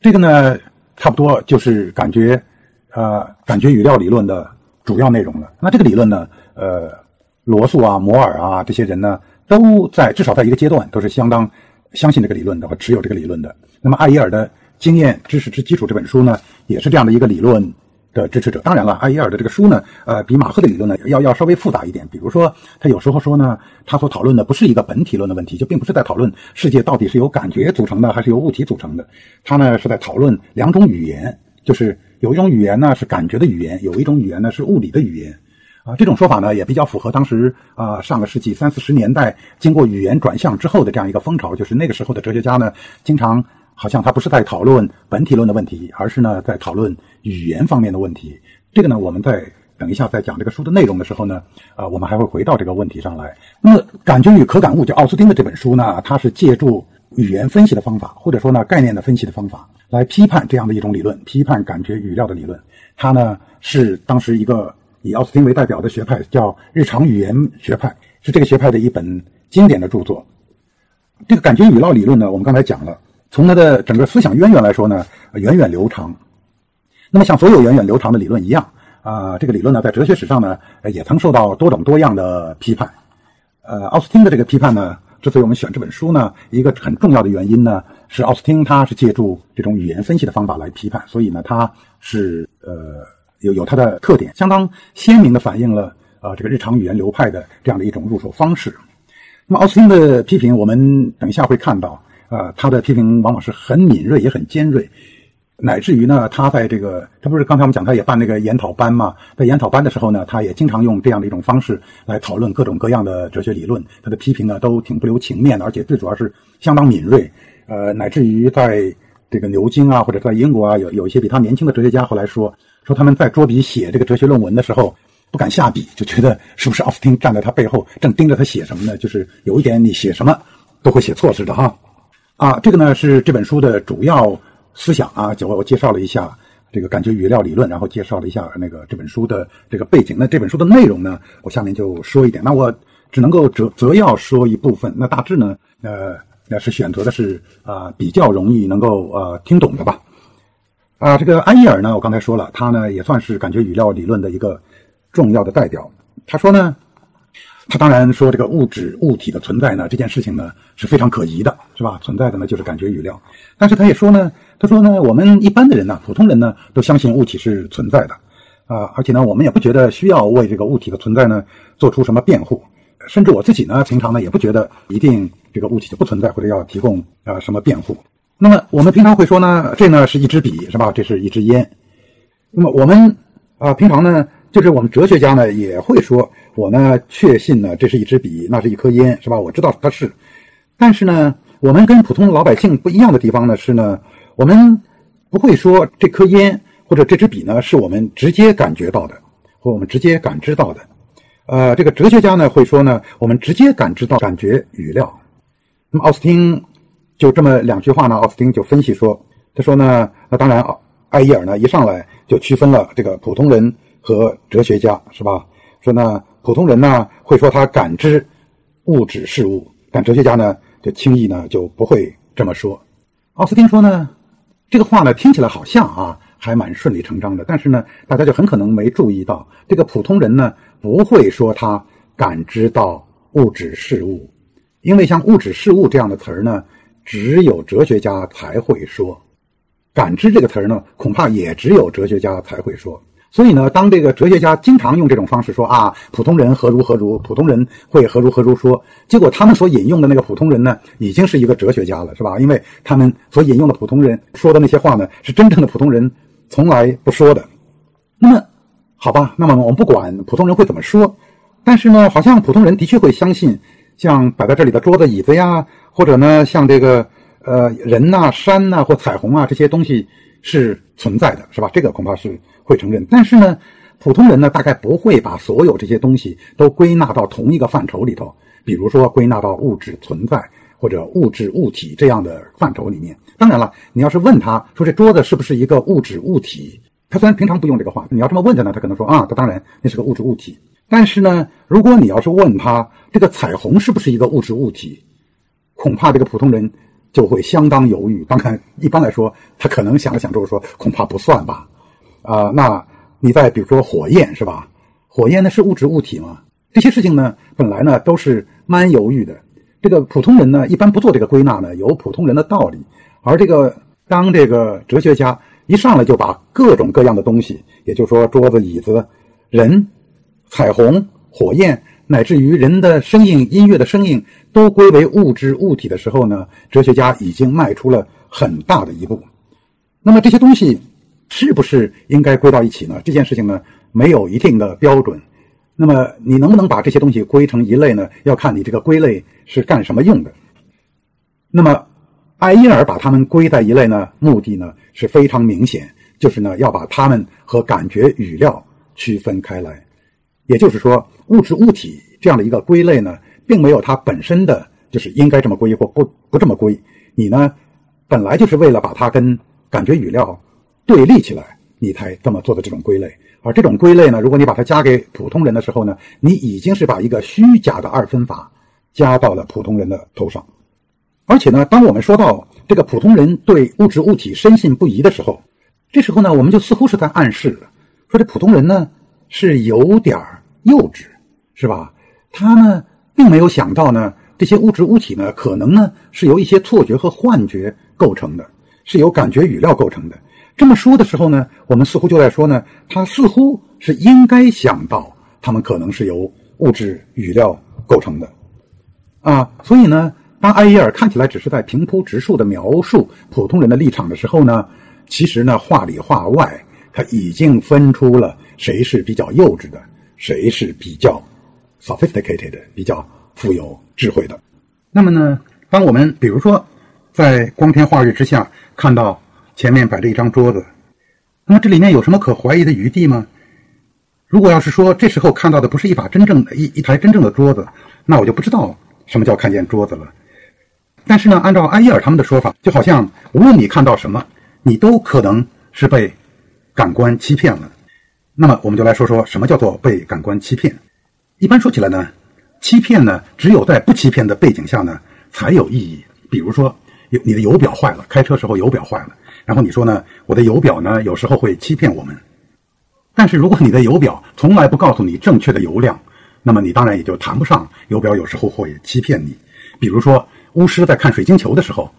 这个呢？差不多就是感觉，呃，感觉语料理论的主要内容了。那这个理论呢，呃，罗素啊、摩尔啊这些人呢，都在至少在一个阶段都是相当相信这个理论的，或持有这个理论的。那么，艾耶尔的《经验知识之基础》这本书呢，也是这样的一个理论。的支持者，当然了，艾耶尔的这个书呢，呃，比马赫的理论呢要要稍微复杂一点。比如说，他有时候说呢，他所讨论的不是一个本体论的问题，就并不是在讨论世界到底是由感觉组成的还是由物体组成的。他呢是在讨论两种语言，就是有一种语言呢是感觉的语言，有一种语言呢是物理的语言。啊，这种说法呢也比较符合当时啊上个世纪三四十年代经过语言转向之后的这样一个风潮，就是那个时候的哲学家呢经常。好像他不是在讨论本体论的问题，而是呢在讨论语言方面的问题。这个呢，我们在等一下在讲这个书的内容的时候呢，啊，我们还会回到这个问题上来。那么，感觉与可感物就奥斯汀的这本书呢，它是借助语言分析的方法，或者说呢概念的分析的方法，来批判这样的一种理论，批判感觉语料的理论。它呢是当时一个以奥斯汀为代表的学派，叫日常语言学派，是这个学派的一本经典的著作。这个感觉语料理论呢，我们刚才讲了，从它的整个思想渊源来说呢，源远流长。那么像所有源远流长的理论一样啊，这个理论呢，在哲学史上呢，也曾受到多种多样的批判。呃，奥斯汀的这个批判呢，之所以我们选这本书呢，一个很重要的原因呢，是奥斯汀他是借助这种语言分析的方法来批判，所以呢，他是呃有有他的特点，相当鲜明的反映了呃这个日常语言流派的这样的一种入手方式。那么奥斯汀的批评，我们等一下会看到，呃，他的批评往往是很敏锐，也很尖锐。乃至于呢，他在这个，他不是刚才我们讲，他也办那个研讨班嘛，在研讨班的时候呢，他也经常用这样的一种方式来讨论各种各样的哲学理论。他的批评呢，都挺不留情面的，而且最主要是相当敏锐。呃，乃至于在这个牛津啊，或者在英国啊，有有一些比他年轻的哲学家后来说，说他们在捉笔写这个哲学论文的时候，不敢下笔，就觉得是不是奥斯汀站在他背后，正盯着他写什么呢？就是有一点你写什么都会写错似的哈。啊，这个呢是这本书的主要。思想啊，就我介绍了一下这个感觉语料理论，然后介绍了一下那个这本书的这个背景。那这本书的内容呢，我下面就说一点。那我只能够择择要说一部分。那大致呢，呃，那是选择的是啊比较容易能够呃听懂的吧。啊，这个安伊尔呢，我刚才说了，他呢也算是感觉语料理论的一个重要的代表。他说呢。他当然说，这个物质物体的存在呢，这件事情呢是非常可疑的，是吧？存在的呢就是感觉语料。但是他也说呢，他说呢，我们一般的人呢，普通人呢，都相信物体是存在的，啊，而且呢，我们也不觉得需要为这个物体的存在呢做出什么辩护，甚至我自己呢，平常呢也不觉得一定这个物体就不存在或者要提供啊什么辩护。那么我们平常会说呢，这呢是一支笔，是吧？这是一支烟。那么我们啊，平常呢。就是我们哲学家呢也会说，我呢确信呢这是一支笔，那是一颗烟，是吧？我知道它是，但是呢，我们跟普通老百姓不一样的地方呢是呢，我们不会说这颗烟或者这支笔呢是我们直接感觉到的，或我们直接感知到的。呃，这个哲学家呢会说呢，我们直接感知到感觉语料。那么奥斯汀就这么两句话呢，奥斯汀就分析说，他说呢，那当然啊，艾伊尔呢一上来就区分了这个普通人。和哲学家是吧？说呢，普通人呢会说他感知物质事物，但哲学家呢就轻易呢就不会这么说。奥斯汀说呢，这个话呢听起来好像啊还蛮顺理成章的，但是呢大家就很可能没注意到，这个普通人呢不会说他感知到物质事物，因为像物质事物这样的词儿呢，只有哲学家才会说；感知这个词儿呢，恐怕也只有哲学家才会说。所以呢，当这个哲学家经常用这种方式说啊，普通人何如何如，普通人会何如何如说，结果他们所引用的那个普通人呢，已经是一个哲学家了，是吧？因为他们所引用的普通人说的那些话呢，是真正的普通人从来不说的。那么，好吧，那么我们不管普通人会怎么说，但是呢，好像普通人的确会相信，像摆在这里的桌子、椅子呀，或者呢，像这个呃人呐、山呐或彩虹啊这些东西是存在的，是吧？这个恐怕是。会承认，但是呢，普通人呢，大概不会把所有这些东西都归纳到同一个范畴里头，比如说归纳到物质存在或者物质物体这样的范畴里面。当然了，你要是问他说这桌子是不是一个物质物体，他虽然平常不用这个话，你要这么问他呢，他可能说啊，他当然那是个物质物体。但是呢，如果你要是问他这个彩虹是不是一个物质物体，恐怕这个普通人就会相当犹豫。当然，一般来说，他可能想了想之后说，恐怕不算吧。啊，那你再比如说火焰是吧？火焰呢是物质物体吗？这些事情呢，本来呢都是蛮犹豫的。这个普通人呢，一般不做这个归纳呢，有普通人的道理。而这个当这个哲学家一上来就把各种各样的东西，也就是说桌子、椅子、人、彩虹、火焰，乃至于人的声音、音乐的声音，都归为物质物体的时候呢，哲学家已经迈出了很大的一步。那么这些东西。是不是应该归到一起呢？这件事情呢，没有一定的标准。那么你能不能把这些东西归成一类呢？要看你这个归类是干什么用的。那么，爱因尔把它们归在一类呢，目的呢是非常明显，就是呢要把它们和感觉语料区分开来。也就是说，物质物体这样的一个归类呢，并没有它本身的就是应该这么归或不不这么归。你呢，本来就是为了把它跟感觉语料对立起来，你才这么做的这种归类。而这种归类呢，如果你把它加给普通人的时候呢，你已经是把一个虚假的二分法加到了普通人的头上。而且呢，当我们说到这个普通人对物质物体深信不疑的时候，这时候呢，我们就似乎是在暗示说这普通人呢是有点幼稚，是吧？他呢并没有想到呢，这些物质物体呢可能呢是由一些错觉和幻觉构成的，是由感觉语料构成的。这么说的时候呢，我们似乎就在说呢，他似乎是应该想到他们可能是由物质语料构成的，啊，所以呢。当埃耶尔看起来只是在平铺直述的描述普通人的立场的时候呢，其实呢话里话外他已经分出了谁是比较幼稚的，谁是比较 sophisticated 比较富有智慧的。那么呢，当我们比如说在光天化日之下看到前面摆着一张桌子，那么这里面有什么可怀疑的余地吗？如果要是说这时候看到的不是一把真正的一一台真正的桌子，那我就不知道什么叫看见桌子了。但是呢，按照埃耶尔他们的说法，就好像无论你看到什么，你都可能是被感官欺骗了。那么，我们就来说说什么叫做被感官欺骗。一般说起来呢，欺骗呢，只有在不欺骗的背景下呢，才有意义。比如说，有你的油表坏了，开车时候油表坏了，然后你说呢，我的油表呢，有时候会欺骗我们。但是如果你的油表从来不告诉你正确的油量，那么你当然也就谈不上油表有时候会欺骗你。比如说。巫师在看水晶球的时候，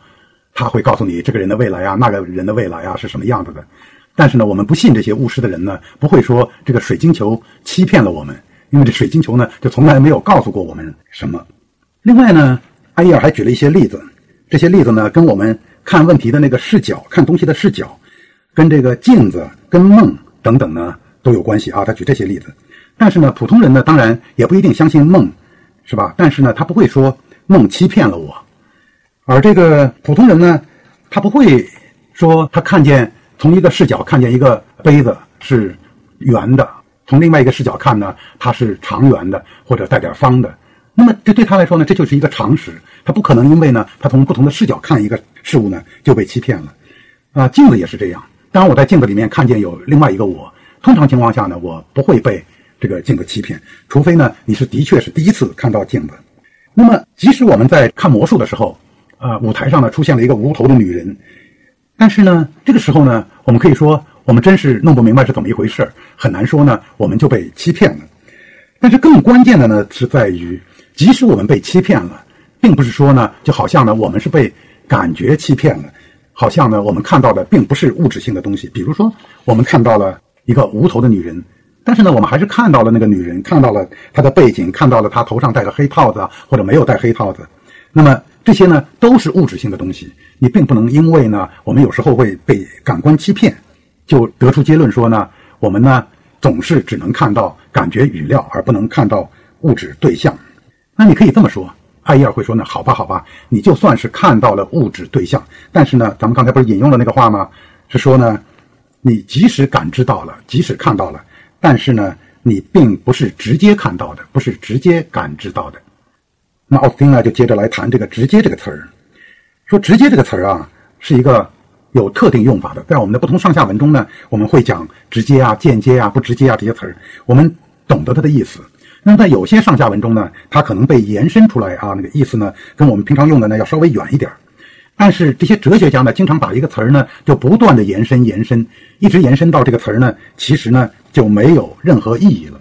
他会告诉你这个人的未来啊，那个人的未来啊是什么样子的。但是呢，我们不信这些巫师的人呢，不会说这个水晶球欺骗了我们，因为这水晶球呢就从来没有告诉过我们什么。另外呢，艾耶尔还举了一些例子，这些例子呢跟我们看问题的那个视角、看东西的视角，跟这个镜子、跟梦等等呢都有关系啊。他举这些例子，但是呢，普通人呢当然也不一定相信梦，是吧？但是呢，他不会说。梦欺骗了我，而这个普通人呢，他不会说他看见从一个视角看见一个杯子是圆的，从另外一个视角看呢，它是长圆的或者带点方的。那么这对他来说呢，这就是一个常识，他不可能因为呢，他从不同的视角看一个事物呢，就被欺骗了。啊，镜子也是这样。当然我在镜子里面看见有另外一个我，通常情况下呢，我不会被这个镜子欺骗，除非呢，你是的确是第一次看到镜子。那么，即使我们在看魔术的时候，啊，舞台上呢出现了一个无头的女人，但是呢，这个时候呢，我们可以说，我们真是弄不明白是怎么一回事很难说呢，我们就被欺骗了。但是更关键的呢，是在于，即使我们被欺骗了，并不是说呢，就好像呢，我们是被感觉欺骗了，好像呢，我们看到的并不是物质性的东西。比如说，我们看到了一个无头的女人。但是呢，我们还是看到了那个女人，看到了她的背景，看到了她头上戴个黑套子或者没有戴黑套子。那么这些呢，都是物质性的东西。你并不能因为呢，我们有时候会被感官欺骗，就得出结论说呢，我们呢总是只能看到感觉语料，而不能看到物质对象。那你可以这么说，艾耶尔会说呢，好吧，好吧，你就算是看到了物质对象，但是呢，咱们刚才不是引用了那个话吗？是说呢，你即使感知到了，即使看到了。但是呢，你并不是直接看到的，不是直接感知到的。那奥斯汀呢，就接着来谈这个“直接”这个词儿，说“直接”这个词儿啊，是一个有特定用法的。在我们的不同上下文中呢，我们会讲“直接”啊、“间接”啊、“不直接”啊这些词儿，我们懂得它的意思。那么在有些上下文中呢，它可能被延伸出来啊，那个意思呢，跟我们平常用的呢要稍微远一点儿。但是这些哲学家呢，经常把一个词儿呢，就不断的延伸、延伸，一直延伸到这个词儿呢，其实呢就没有任何意义了。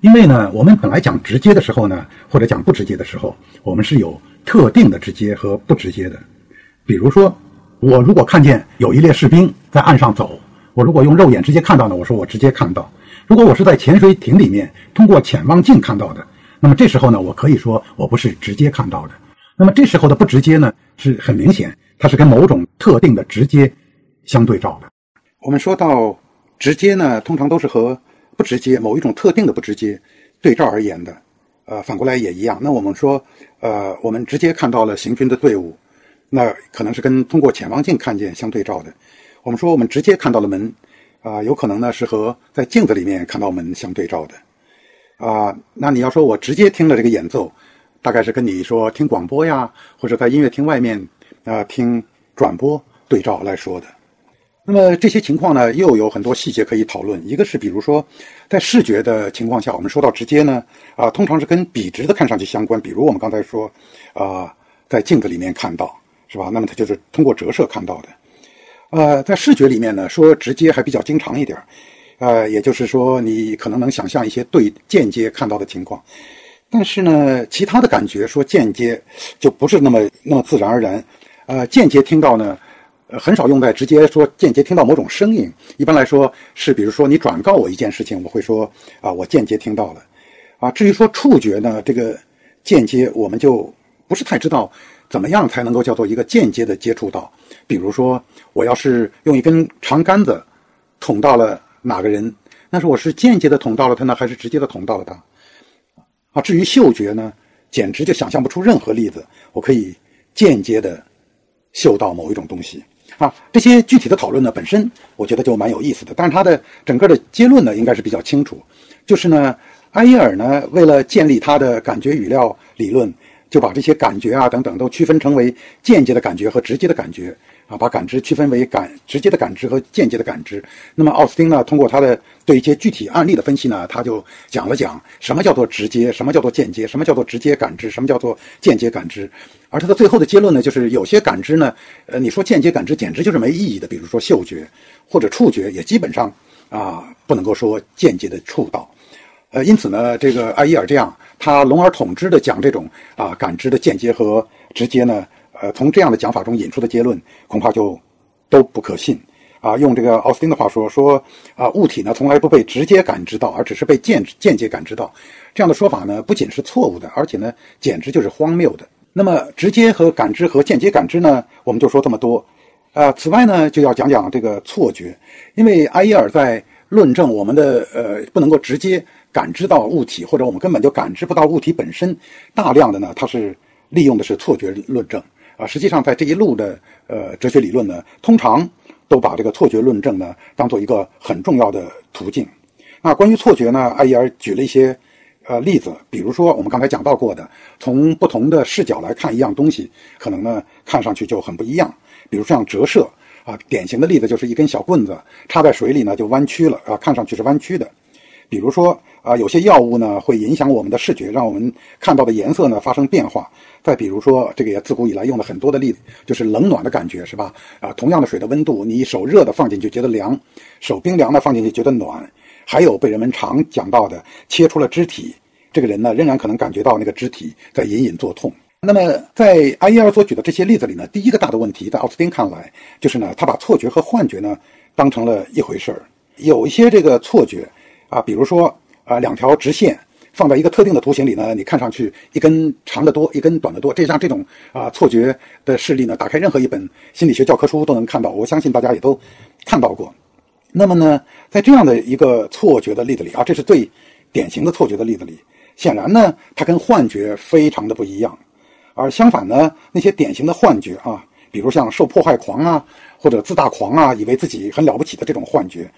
因为呢，我们本来讲直接的时候呢，或者讲不直接的时候，我们是有特定的直接和不直接的。比如说，我如果看见有一列士兵在岸上走，我如果用肉眼直接看到呢，我说我直接看到；如果我是在潜水艇里面通过潜望镜看到的，那么这时候呢，我可以说我不是直接看到的。那么这时候的不直接呢，是很明显，它是跟某种特定的直接相对照的。我们说到直接呢，通常都是和不直接某一种特定的不直接对照而言的。呃，反过来也一样。那我们说，呃，我们直接看到了行军的队伍，那可能是跟通过潜望镜看见相对照的。我们说我们直接看到了门，啊，有可能呢是和在镜子里面看到门相对照的。啊，那你要说我直接听了这个演奏，大概是跟你说听广播呀，或者在音乐厅外面啊听转播对照来说的。那么这些情况呢，又有很多细节可以讨论。一个是比如说，在视觉的情况下，我们说到直接呢，啊，通常是跟笔直的看上去相关。比如我们刚才说，啊，在镜子里面看到，是吧？那么它就是通过折射看到的。呃，在视觉里面呢，说直接还比较经常一点。呃，也就是说，你可能能想象一些对间接看到的情况，但是呢，其他的感觉说间接就不是那么那么自然而然。呃，间接听到呢，呃很少用在直接说间接听到某种声音。一般来说是，比如说你转告我一件事情，我会说啊，我间接听到了。啊，至于说触觉呢，这个间接我们就不是太知道怎么样才能够叫做一个间接的接触到。比如说，我要是用一根长杆子捅到了。哪个人？那是我是间接的捅到了他呢，还是直接的捅到了他？啊，至于嗅觉呢，简直就想象不出任何例子，我可以间接的嗅到某一种东西啊。这些具体的讨论呢，本身我觉得就蛮有意思的。但是它的整个的结论呢，应该是比较清楚，就是呢，埃耶尔呢，为了建立他的感觉语料理论，就把这些感觉啊等等都区分成为间接的感觉和直接的感觉。啊，把感知区分为感直接的感知和间接的感知。那么奥斯汀呢，通过他的对一些具体案例的分析呢，他就讲了讲什么叫做直接，什么叫做间接，什么叫做直接感知，什么叫做间接感知。而他的最后的结论呢，就是有些感知呢，呃，你说间接感知简直就是没意义的。比如说嗅觉或者触觉，也基本上啊不能够说间接的触到。呃，因此呢，这个艾伊尔这样他笼而统之的讲这种啊感知的间接和直接呢。呃，从这样的讲法中引出的结论恐怕就都不可信啊！用这个奥斯汀的话说，说啊，物体呢从来不被直接感知到，而只是被间间接感知到。这样的说法呢，不仅是错误的，而且呢，简直就是荒谬的。那么，直接和感知和间接感知呢，我们就说这么多。啊，此外呢，就要讲讲这个错觉，因为埃耶尔在论证我们的呃不能够直接感知到物体，或者我们根本就感知不到物体本身，大量的呢，它是利用的是错觉论证。啊，实际上在这一路的呃哲学理论呢，通常都把这个错觉论证呢当做一个很重要的途径。那关于错觉呢，艾伊尔举了一些呃例子，比如说我们刚才讲到过的，从不同的视角来看一样东西，可能呢看上去就很不一样。比如像折射啊，典型的例子就是一根小棍子插在水里呢就弯曲了啊，看上去是弯曲的。比如说啊，有些药物呢会影响我们的视觉，让我们看到的颜色呢发生变化。再比如说，这个也自古以来用了很多的例子，就是冷暖的感觉，是吧？啊，同样的水的温度，你手热的放进去觉得凉，手冰凉的放进去觉得暖。还有被人们常讲到的，切出了肢体，这个人呢仍然可能感觉到那个肢体在隐隐作痛。那么在阿伊尔所举的这些例子里呢，第一个大的问题，在奥斯汀看来，就是呢他把错觉和幻觉呢当成了一回事儿。有一些这个错觉啊，比如说啊两条直线。放在一个特定的图形里呢，你看上去一根长的多，一根短的多，这像这种啊错觉的事例呢，打开任何一本心理学教科书都能看到。我相信大家也都看到过。那么呢，在这样的一个错觉的例子里啊，这是最典型的错觉的例子里，显然呢，它跟幻觉非常的不一样。而相反呢，那些典型的幻觉啊，比如像受迫害狂啊，或者自大狂啊，以为自己很了不起的这种幻觉，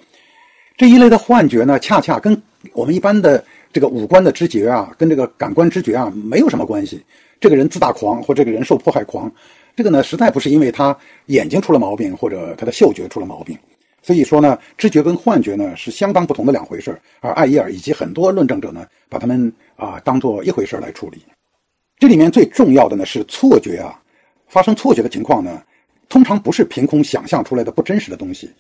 这一类的幻觉呢，恰恰跟我们一般的。这个五官的知觉啊，跟这个感官知觉啊没有什么关系。这个人自大狂或这个人受迫害狂，这个呢实在不是因为他眼睛出了毛病或者他的嗅觉出了毛病。所以说呢，知觉跟幻觉呢是相当不同的两回事而艾耶尔以及很多论证者呢，把他们啊当做一回事来处理。这里面最重要的呢是错觉啊，发生错觉的情况呢，通常不是凭空想象出来的不真实的东西。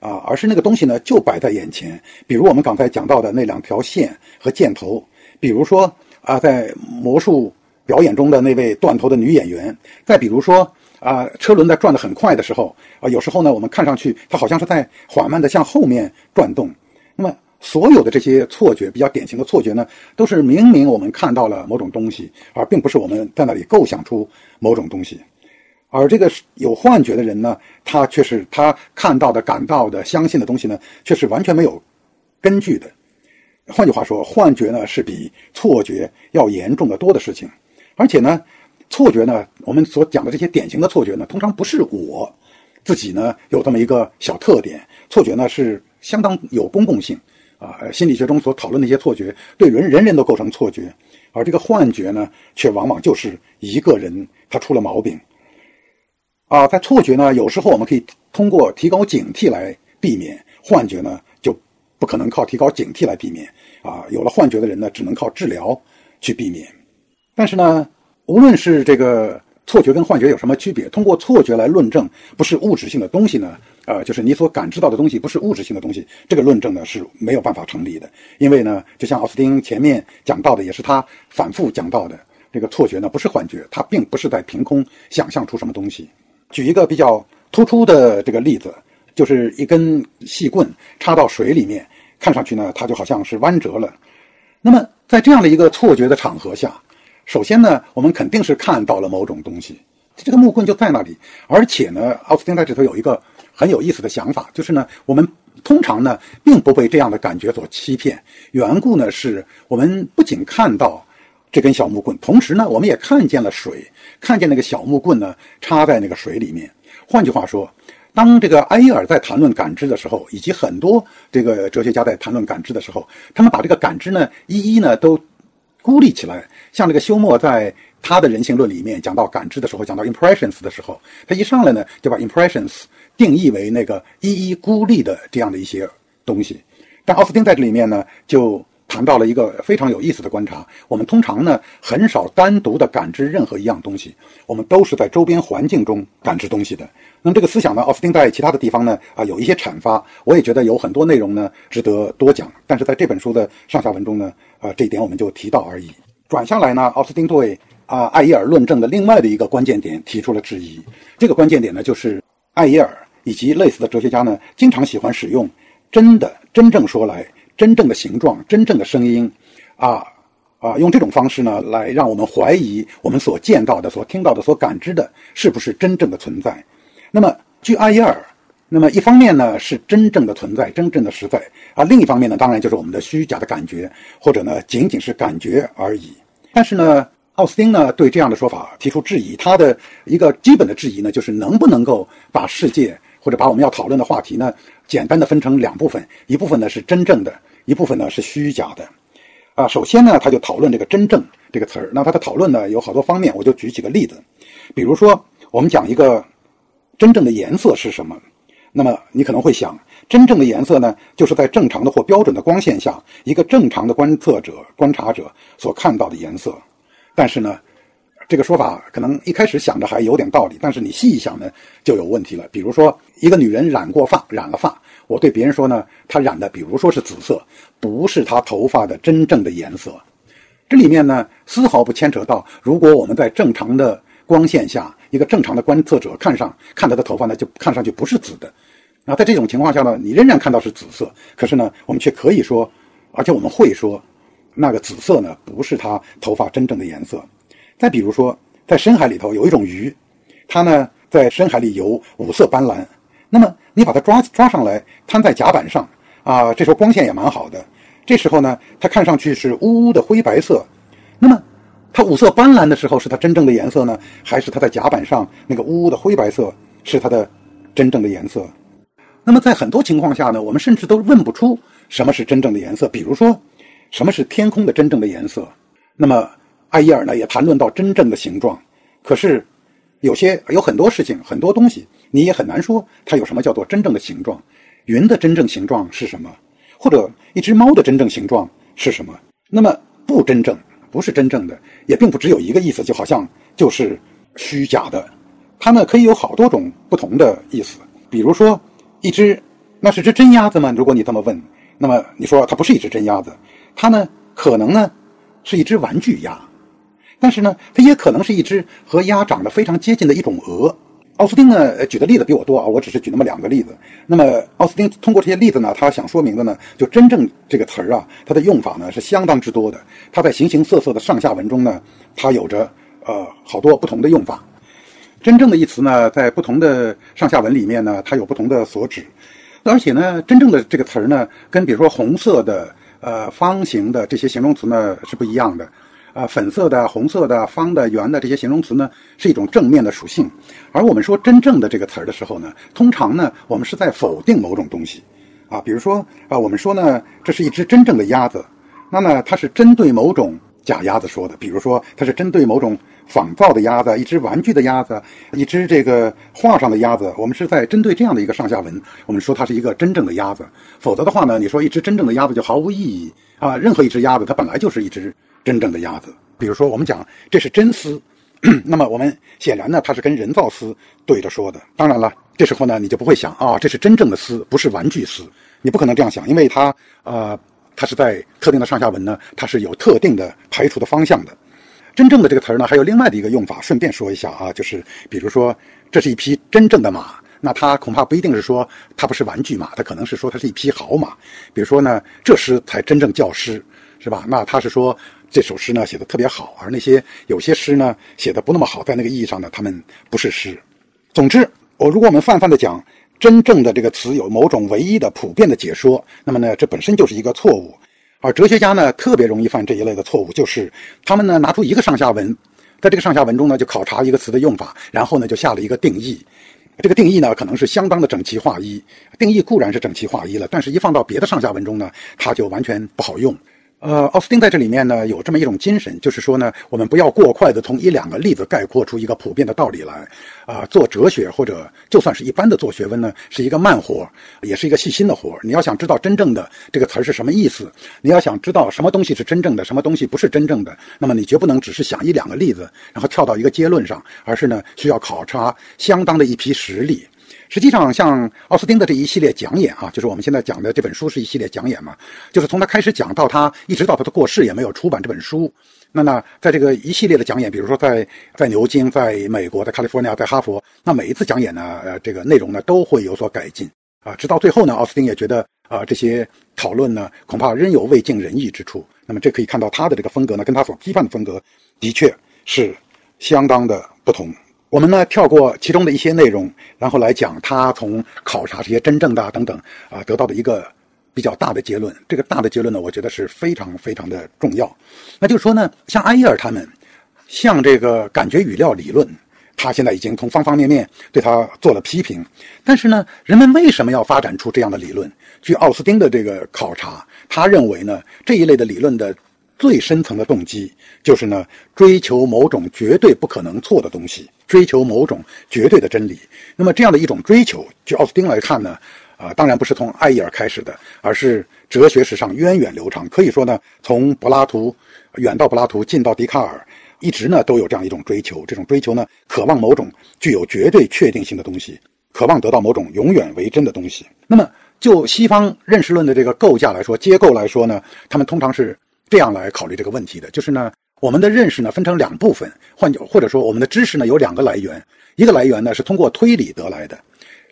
啊，而是那个东西呢，就摆在眼前。比如我们刚才讲到的那两条线和箭头，比如说啊，在魔术表演中的那位断头的女演员，再比如说啊，车轮在转得很快的时候啊，有时候呢，我们看上去它好像是在缓慢地向后面转动。那么，所有的这些错觉，比较典型的错觉呢，都是明明我们看到了某种东西，而并不是我们在那里构想出某种东西。而这个有幻觉的人呢，他却是他看到的、感到的、相信的东西呢，却是完全没有根据的。换句话说，幻觉呢是比错觉要严重的多的事情。而且呢，错觉呢，我们所讲的这些典型的错觉呢，通常不是我自己呢有这么一个小特点。错觉呢是相当有公共性啊。心理学中所讨论的一些错觉，对人人人都构成错觉，而这个幻觉呢，却往往就是一个人他出了毛病啊。在错觉呢，有时候我们可以通过提高警惕来避免；幻觉呢，就不可能靠提高警惕来避免啊。有了幻觉的人呢，只能靠治疗去避免。但是呢，无论是这个。错觉跟幻觉有什么区别？通过错觉来论证不是物质性的东西呢？呃，就是你所感知到的东西不是物质性的东西，这个论证呢是没有办法成立的。因为呢，就像奥斯汀前面讲到的，也是他反复讲到的，这个错觉呢不是幻觉，它并不是在凭空想象出什么东西。举一个比较突出的这个例子，就是一根细棍插到水里面，看上去呢它就好像是弯折了。那么在这样的一个错觉的场合下。首先呢，我们肯定是看到了某种东西，这个木棍就在那里。而且呢，奥斯汀在这头有一个很有意思的想法，就是呢，我们通常呢并不被这样的感觉所欺骗。缘故呢是我们不仅看到这根小木棍，同时呢，我们也看见了水，看见那个小木棍呢插在那个水里面。换句话说，当这个埃耶尔在谈论感知的时候，以及很多这个哲学家在谈论感知的时候，他们把这个感知呢一一呢都。孤立起来，像这个休谟在他的人性论里面讲到感知的时候，讲到 impressions 的时候，他一上来呢就把 impressions 定义为那个一一孤立的这样的一些东西。但奥斯汀在这里面呢就谈到了一个非常有意思的观察：我们通常呢很少单独的感知任何一样东西，我们都是在周边环境中感知东西的。那么这个思想呢，奥斯汀在其他的地方呢啊有一些阐发，我也觉得有很多内容呢值得多讲。但是在这本书的上下文中呢。啊，这一点我们就提到而已。转向来呢，奥斯汀对啊艾耶尔论证的另外的一个关键点提出了质疑。这个关键点呢，就是艾耶尔以及类似的哲学家呢，经常喜欢使用“真的”“真正说来”“真正的形状”“真正的声音”，啊啊，用这种方式呢，来让我们怀疑我们所见到的、所听到的、所感知的，是不是真正的存在。那么，据阿耶尔。那么一方面呢是真正的存在，真正的实在啊；另一方面呢，当然就是我们的虚假的感觉，或者呢仅仅是感觉而已。但是呢，奥斯汀呢对这样的说法提出质疑。他的一个基本的质疑呢，就是能不能够把世界或者把我们要讨论的话题呢，简单的分成两部分，一部分呢是真正的，一部分呢是虚假的。啊，首先呢，他就讨论这个“真正”这个词儿。那他的讨论呢有好多方面，我就举几个例子。比如说，我们讲一个真正的颜色是什么？那么你可能会想，真正的颜色呢，就是在正常的或标准的光线下，一个正常的观测者、观察者所看到的颜色。但是呢，这个说法可能一开始想着还有点道理，但是你细一想呢，就有问题了。比如说，一个女人染过发，染了发，我对别人说呢，他染的，比如说是紫色，不是他头发的真正的颜色。这里面呢，丝毫不牵扯到，如果我们在正常的光线下。一个正常的观测者看上看他的头发呢，就看上去不是紫的。那在这种情况下呢，你仍然看到是紫色，可是呢，我们却可以说，而且我们会说，那个紫色呢，不是他头发真正的颜色。再比如说，在深海里头有一种鱼，它呢在深海里游，五色斑斓。那么你把它抓抓上来，摊在甲板上啊，这时候光线也蛮好的。这时候呢，它看上去是乌乌的灰白色。那么它五色斑斓的时候是它真正的颜色呢，还是它在甲板上那个乌乌的灰白色是它的真正的颜色？那么在很多情况下呢，我们甚至都问不出什么是真正的颜色。比如说，什么是天空的真正的颜色？那么艾耶尔呢也谈论到真正的形状。可是有些有很多事情很多东西你也很难说它有什么叫做真正的形状。云的真正形状是什么？或者一只猫的真正形状是什么？那么不真正。不是真正的，也并不只有一个意思，就好像就是虚假的。它呢可以有好多种不同的意思。比如说，一只那是只真鸭子吗？如果你这么问，那么你说它不是一只真鸭子，它呢可能呢是一只玩具鸭，但是呢它也可能是一只和鸭长得非常接近的一种鹅。奥斯汀呢，举的例子比我多啊，我只是举那么两个例子。那么，奥斯汀通过这些例子呢，他想说明的呢，就真正这个词儿啊，它的用法呢是相当之多的。它在形形色色的上下文中呢，它有着呃好多不同的用法。真正的一词呢，在不同的上下文里面呢，它有不同的所指。而且呢，真正的这个词儿呢，跟比如说红色的、呃方形的这些形容词呢是不一样的。啊，粉色的、红色的、方的、圆的这些形容词呢，是一种正面的属性。而我们说真正的这个词儿的时候呢，通常呢，我们是在否定某种东西。啊。比如说啊，我们说呢，这是一只真正的鸭子，那么它是针对某种假鸭子说的。比如说，它是针对某种仿造的鸭子，一只玩具的鸭子，一只这个画上的鸭子。我们是在针对这样的一个上下文，我们说它是一个真正的鸭子。否则的话呢，你说一只真正的鸭子就毫无意义啊。任何一只鸭子，它本来就是一只真正的鸭子。比如说，我们讲这是真丝。那么我们显然呢，它是跟人造丝对着说的。当然了，这时候呢，你就不会想啊，这是真正的丝，不是玩具丝。你不可能这样想，因为它呃，它是在特定的上下文呢，它是有特定的排除的方向的。真正的这个词儿呢，还有另外的一个用法，顺便说一下啊，就是比如说，这是一匹真正的马，那它恐怕不一定是说它不是玩具马，它可能是说它是一匹好马。比如说呢，这诗才真正叫诗，是吧？那他是说。这首诗呢写的特别好，而那些有些诗呢写的不那么好，在那个意义上呢，他们不是诗。总之，我如果我们泛泛的讲，真正的这个词有某种唯一的普遍的解说，那么呢，这本身就是一个错误。而哲学家呢特别容易犯这一类的错误，就是他们呢拿出一个上下文，在这个上下文中呢就考察一个词的用法，然后呢就下了一个定义。这个定义呢可能是相当的整齐划一，定义固然是整齐划一了，但是一放到别的上下文中呢，它就完全不好用。呃，奥斯汀在这里面呢有这么一种精神，就是说呢，我们不要过快的从一两个例子概括出一个普遍的道理来。啊，做哲学或者就算是一般的做学问呢，是一个慢活，也是一个细心的活。你要想知道真正的这个词儿是什么意思，你要想知道什么东西是真正的，什么东西不是真正的，那么你绝不能只是想一两个例子，然后跳到一个结论上，而是呢需要考察相当的一批实例。实际上，像奥斯汀的这一系列讲演啊，就是我们现在讲的这本书是一系列讲演嘛，就是从他开始讲到他一直到他的过世也没有出版这本书。那呢，在这个一系列的讲演，比如说在在牛津、在美国、在 California、在哈佛，那每一次讲演呢，呃，这个内容呢都会有所改进啊，直到最后呢，奥斯汀也觉得啊，这些讨论呢恐怕仍有未尽人意之处。那么这可以看到他的这个风格呢，跟他所批判的风格的确是相当的不同。我们呢跳过其中的一些内容，然后来讲他从考察这些真正的等等啊得到的一个比较大的结论。这个大的结论呢，我觉得是非常非常的重要。那就是说呢，像埃耶尔他们，像这个感觉语料理论，他现在已经从方方面面对他做了批评。但是呢，人们为什么要发展出这样的理论？据奥斯汀的这个考察，他认为呢，这一类的理论的最深层的动机就是呢，追求某种绝对不可能错的东西。追求某种绝对的真理，那么这样的一种追求，就奥斯汀来看呢，啊，当然不是从艾耶尔开始的，而是哲学史上源远流长。可以说呢，从柏拉图远到柏拉图，近到笛卡尔，一直呢都有这样一种追求。这种追求呢，渴望某种具有绝对确定性的东西，渴望得到某种永远为真的东西。那么，就西方认识论的这个构架来说，结构来说呢，他们通常是这样来考虑这个问题的，就是呢。我们的认识呢分成两部分，换句或者说我们的知识呢有两个来源，一个来源呢是通过推理得来的，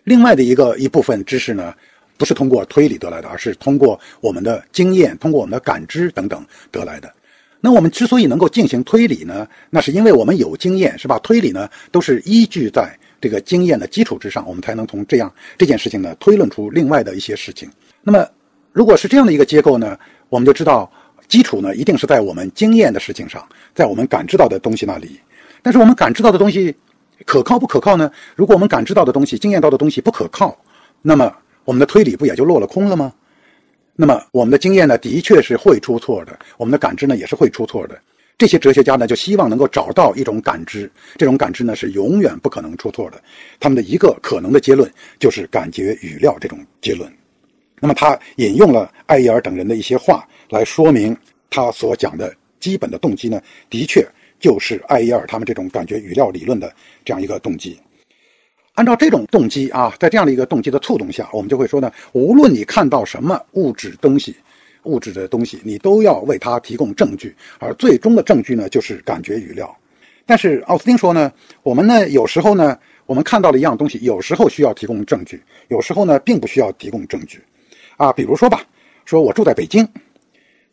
另外的一个一部分知识呢不是通过推理得来的，而是通过我们的经验、通过我们的感知等等得来的。那我们之所以能够进行推理呢，那是因为我们有经验，是吧？推理呢都是依据在这个经验的基础之上，我们才能从这样这件事情呢推论出另外的一些事情。那么如果是这样的一个结构呢，我们就知道。基础呢，一定是在我们经验的事情上，在我们感知到的东西那里。但是我们感知到的东西可靠不可靠呢？如果我们感知到的东西、经验到的东西不可靠，那么我们的推理不也就落了空了吗？那么我们的经验呢，的确是会出错的，我们的感知呢也是会出错的。这些哲学家呢，就希望能够找到一种感知，这种感知呢是永远不可能出错的。他们的一个可能的结论就是感觉语料这种结论。那么他引用了艾耶尔等人的一些话。来说明他所讲的基本的动机呢，的确就是艾耶尔他们这种感觉语料理论的这样一个动机。按照这种动机啊，在这样的一个动机的触动下，我们就会说呢，无论你看到什么物质东西、物质的东西，你都要为它提供证据，而最终的证据呢，就是感觉语料。但是奥斯汀说呢，我们呢有时候呢，我们看到了一样东西，有时候需要提供证据，有时候呢并不需要提供证据。啊，比如说吧，说我住在北京。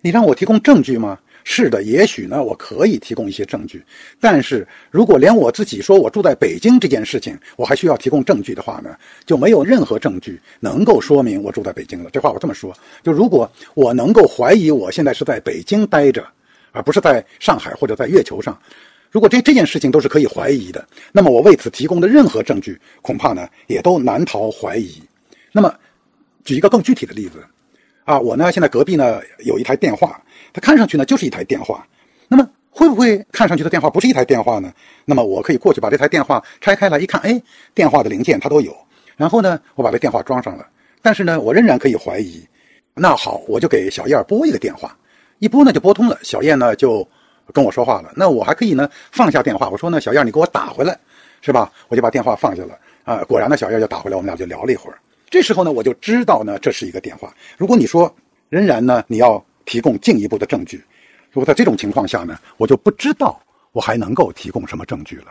你让我提供证据吗？是的，也许呢，我可以提供一些证据。但是如果连我自己说我住在北京这件事情，我还需要提供证据的话呢，就没有任何证据能够说明我住在北京了。这话我这么说，就如果我能够怀疑我现在是在北京待着，而不是在上海或者在月球上，如果这这件事情都是可以怀疑的，那么我为此提供的任何证据，恐怕呢也都难逃怀疑。那么。举一个更具体的例子，啊，我呢现在隔壁呢有一台电话，它看上去呢就是一台电话，那么会不会看上去的电话不是一台电话呢？那么我可以过去把这台电话拆开来一看，哎，电话的零件它都有，然后呢我把这电话装上了，但是呢我仍然可以怀疑。那好，我就给小燕拨一个电话，一拨呢就拨通了，小燕呢就跟我说话了。那我还可以呢放下电话，我说呢小燕你给我打回来，是吧？我就把电话放下了啊，果然呢小燕就打回来，我们俩就聊了一会儿。这时候呢我就知道呢这是一个电话。如果你说仍然呢你要提供进一步的证据，如果在这种情况下呢，我就不知道我还能够提供什么证据了。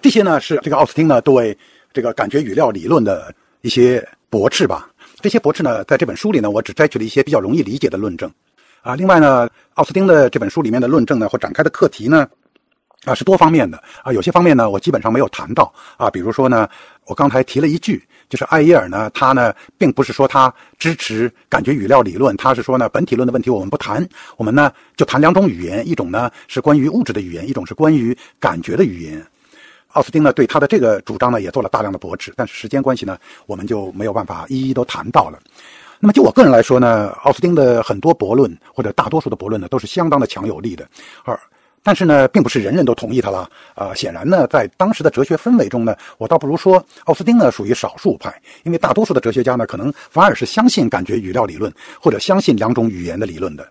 这些呢是这个奥斯汀呢对这个感觉语料理论的一些驳斥吧。这些驳斥呢，在这本书里呢，我只摘取了一些比较容易理解的论证，啊，另外呢，奥斯汀的这本书里面的论证呢，或展开的课题呢，啊，是多方面的，啊，有些方面呢，我基本上没有谈到，啊，比如说呢，我刚才提了一句，就是艾耶尔呢，他呢，并不是说他支持感觉语料理论，他是说呢，本体论的问题我们不谈，我们呢就谈两种语言，一种呢是关于物质的语言，一种是关于感觉的语言。奥斯汀呢，对他的这个主张呢，也做了大量的驳斥，但是时间关系呢，我们就没有办法一一都谈到了。那么就我个人来说呢，奥斯汀的很多驳论或者大多数的驳论呢，都是相当的强有力的，而但是呢，并不是人人都同意他了。呃，显然呢，在当时的哲学氛围中呢，我倒不如说奥斯汀呢属于少数派，因为大多数的哲学家呢，可能反而是相信感觉语料理论或者相信两种语言的理论的。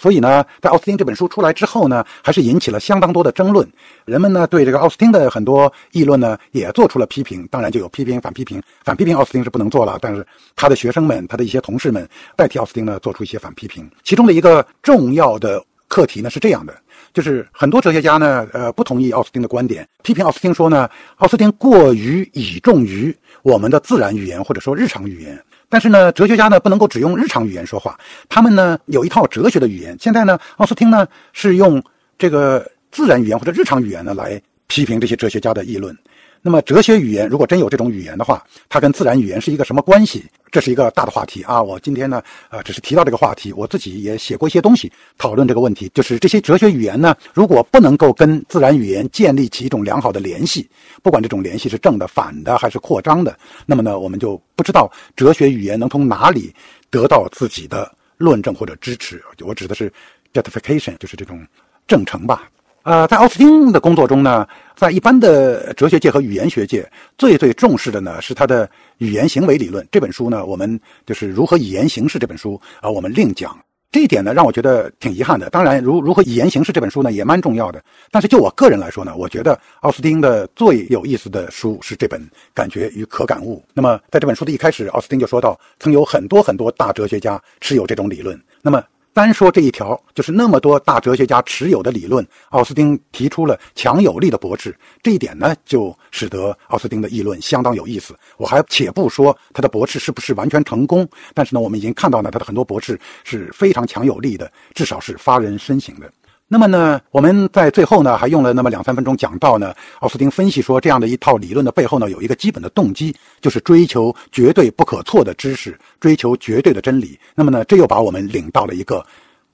所以呢，在奥斯汀这本书出来之后呢，还是引起了相当多的争论。人们呢对这个奥斯汀的很多议论呢也做出了批评，当然就有批评、反批评。反批评奥斯汀是不能做了，但是他的学生们、他的一些同事们代替奥斯汀呢做出一些反批评。其中的一个重要的课题呢是这样的，就是很多哲学家呢呃不同意奥斯汀的观点，批评奥斯汀说呢，奥斯汀过于倚重于我们的自然语言或者说日常语言。但是呢，哲学家呢不能够只用日常语言说话，他们呢有一套哲学的语言。现在呢，奥斯汀呢是用这个自然语言或者日常语言呢来批评这些哲学家的议论。那么，哲学语言如果真有这种语言的话，它跟自然语言是一个什么关系？这是一个大的话题啊！我今天呢，呃，只是提到这个话题，我自己也写过一些东西讨论这个问题。就是这些哲学语言呢，如果不能够跟自然语言建立起一种良好的联系，不管这种联系是正的、反的还是扩张的，那么呢，我们就不知道哲学语言能从哪里得到自己的论证或者支持。我指的是 justification，就是这种证成吧。呃，在奥斯汀的工作中呢，在一般的哲学界和语言学界，最最重视的呢是他的语言行为理论。这本书呢，我们就是如何语言形式这本书啊，我们另讲。这一点呢，让我觉得挺遗憾的。当然，如如何语言形式这本书呢，也蛮重要的。但是就我个人来说呢，我觉得奥斯汀的最有意思的书是这本《感觉与可感悟》。那么在这本书的一开始，奥斯汀就说到，曾有很多很多大哲学家持有这种理论。那么单说这一条，就是那么多大哲学家持有的理论，奥斯丁提出了强有力的驳斥。这一点呢，就使得奥斯丁的议论相当有意思。我还且不说他的驳斥是不是完全成功，但是呢，我们已经看到呢，他的很多驳斥是非常强有力的，至少是发人深省的。那么呢，我们在最后呢，还用了那么两三分钟讲到呢，奥斯汀分析说，这样的一套理论的背后呢，有一个基本的动机，就是追求绝对不可错的知识，追求绝对的真理。那么呢，这又把我们领到了一个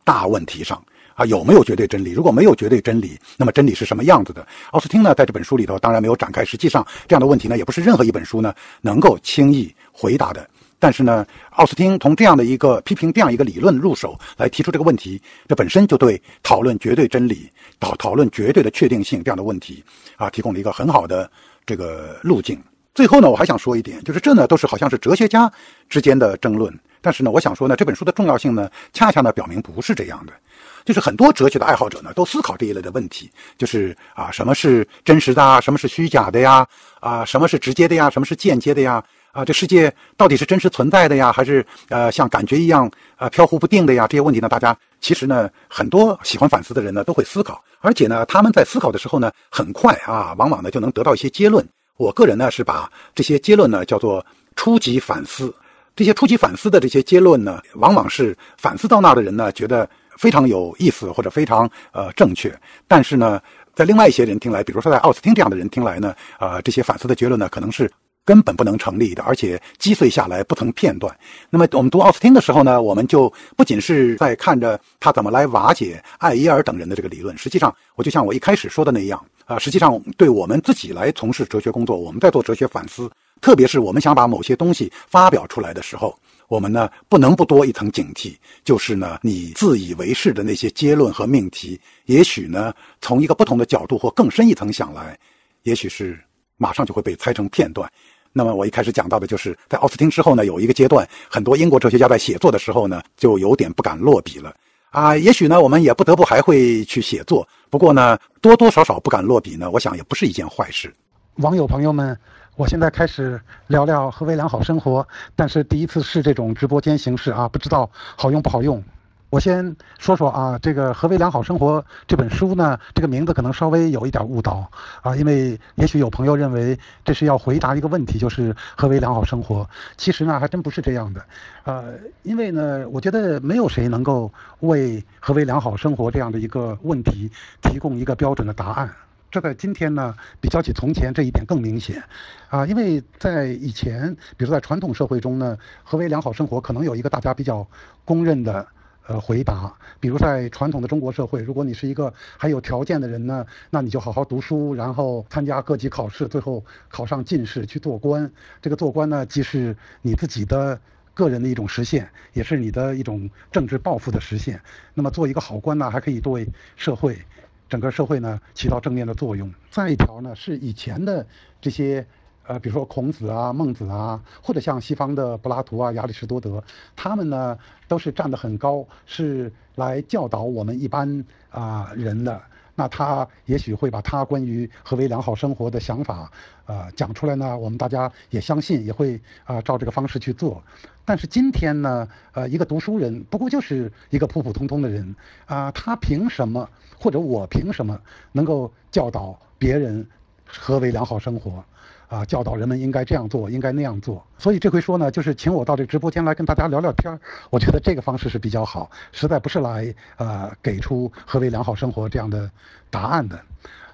大问题上啊，有没有绝对真理？如果没有绝对真理，那么真理是什么样子的？奥斯汀呢，在这本书里头当然没有展开。实际上，这样的问题呢，也不是任何一本书呢能够轻易回答的。但是呢，奥斯汀从这样的一个批评这样一个理论入手来提出这个问题，这本身就对讨论绝对真理、讨讨论绝对的确定性这样的问题啊，提供了一个很好的这个路径。最后呢，我还想说一点，就是这呢都是好像是哲学家之间的争论，但是呢，我想说呢，这本书的重要性呢，恰恰呢表明不是这样的，就是很多哲学的爱好者呢都思考这一类的问题，就是啊，什么是真实的啊，什么是虚假的呀？啊，什么是直接的呀？什么是间接的呀？啊，这世界到底是真实存在的呀，还是呃像感觉一样啊飘忽不定的呀？这些问题呢，大家其实呢，很多喜欢反思的人呢都会思考，而且呢，他们在思考的时候呢，很快啊，往往呢就能得到一些结论。我个人呢是把这些结论呢叫做初级反思。这些初级反思的这些结论呢，往往是反思到那的人呢觉得非常有意思或者非常呃正确，但是呢，在另外一些人听来，比如说在奥斯汀这样的人听来呢，呃，这些反思的结论呢可能是。根本不能成立的，而且击碎下来不成片段。那么我们读奥斯汀的时候呢，我们就不仅是在看着他怎么来瓦解艾耶尔等人的这个理论，实际上，我就像我一开始说的那样啊，实际上对我们自己来从事哲学工作，我们在做哲学反思特别是我们想把某些东西发表出来的时候，我们呢不能不多一层警惕，就是呢你自以为是的那些结论和命题，也许呢从一个不同的角度或更深一层想来，也许是马上就会被拆成片段。那么我一开始讲到的就是在奥斯汀之后呢，有一个阶段，很多英国哲学家在写作的时候呢，就有点不敢落笔了啊。也许呢，我们也不得不还会去写作，不过呢，多多少少不敢落笔呢，我想也不是一件坏事。网友朋友们，我现在开始聊聊何为良好生活，但是第一次试这种直播间形式啊，不知道好用不好用。我先说说啊，这个《何为良好生活》这本书呢，这个名字可能稍微有一点误导啊，因为也许有朋友认为这是要回答一个问题，就是何为良好生活。其实呢，还真不是这样的，呃，因为呢，我觉得没有谁能够为何为良好生活这样的一个问题提供一个标准的答案。这在今天呢，比较起从前这一点更明显啊，因为在以前，比如在传统社会中呢，何为良好生活可能有一个大家比较公认的。呃，回答，比如在传统的中国社会，如果你是一个还有条件的人呢，那你就好好读书，然后参加各级考试，最后考上进士去做官。这个做官呢，既是你自己的个人的一种实现，也是你的一种政治抱负的实现。那么做一个好官呢，还可以对社会，整个社会呢起到正面的作用。再一条呢，是以前的这些。呃，比如说孔子啊、孟子啊，或者像西方的柏拉图啊、亚里士多德，他们呢都是站得很高，是来教导我们一般啊人的。那他也许会把他关于何为良好生活的想法，呃讲出来呢，我们大家也相信，也会啊照这个方式去做。但是今天呢，呃，一个读书人不过就是一个普普通通的人啊，他凭什么，或者我凭什么能够教导别人何为良好生活？啊，教导人们应该这样做，应该那样做。所以这回说呢，就是请我到这直播间来跟大家聊聊天儿。我觉得这个方式是比较好，实在不是来呃给出何为良好生活这样的答案的。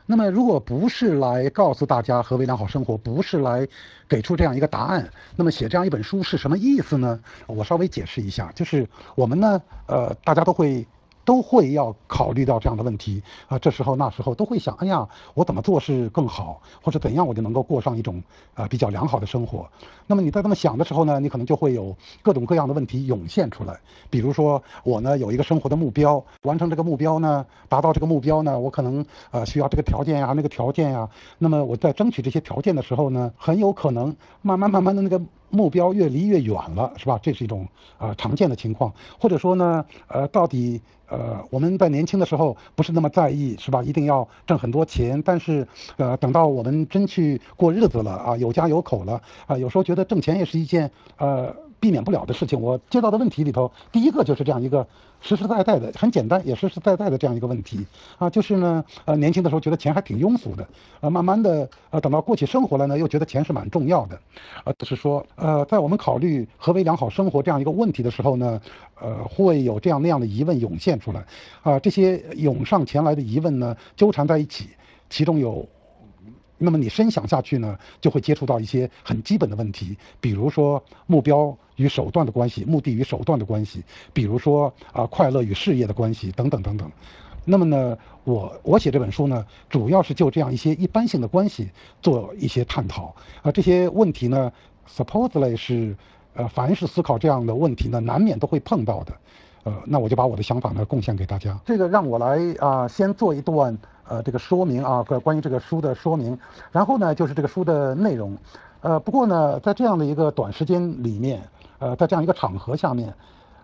那么，如果不是来告诉大家何为良好生活，不是来给出这样一个答案，那么写这样一本书是什么意思呢？我稍微解释一下，就是我们呢，呃，大家都会。都会要考虑到这样的问题啊，这时候那时候都会想，哎呀，我怎么做是更好，或者怎样我就能够过上一种啊比较良好的生活。那么你在这么想的时候呢，你可能就会有各种各样的问题涌现出来。比如说我呢有一个生活的目标，完成这个目标呢，达到这个目标呢，我可能呃需要这个条件呀，那个条件呀。那么我在争取这些条件的时候呢，很有可能慢慢慢慢的那个。目标越离越远了，是吧？这是一种呃常见的情况，或者说呢，呃，到底呃我们在年轻的时候不是那么在意，是吧？一定要挣很多钱，但是呃等到我们真去过日子了啊，有家有口了啊，有时候觉得挣钱也是一件呃。避免不了的事情，我接到的问题里头，第一个就是这样一个实实在在的、很简单也实实在在的这样一个问题啊，就是呢，呃，年轻的时候觉得钱还挺庸俗的，呃，慢慢的，呃，等到过起生活来呢，又觉得钱是蛮重要的，呃，就是说，呃，在我们考虑何为良好生活这样一个问题的时候呢，呃，会有这样那样的疑问涌现出来，啊，这些涌上前来的疑问呢，纠缠在一起，其中有。那么你深想下去呢，就会接触到一些很基本的问题，比如说目标与手段的关系，目的与手段的关系，比如说啊快乐与事业的关系等等等等。那么呢，我我写这本书呢，主要是就这样一些一般性的关系做一些探讨啊。这些问题呢，supposedly 是呃，凡是思考这样的问题呢，难免都会碰到的。呃，那我就把我的想法呢贡献给大家。这个让我来啊，先做一段。呃，这个说明啊，关关于这个书的说明，然后呢，就是这个书的内容。呃，不过呢，在这样的一个短时间里面，呃，在这样一个场合下面。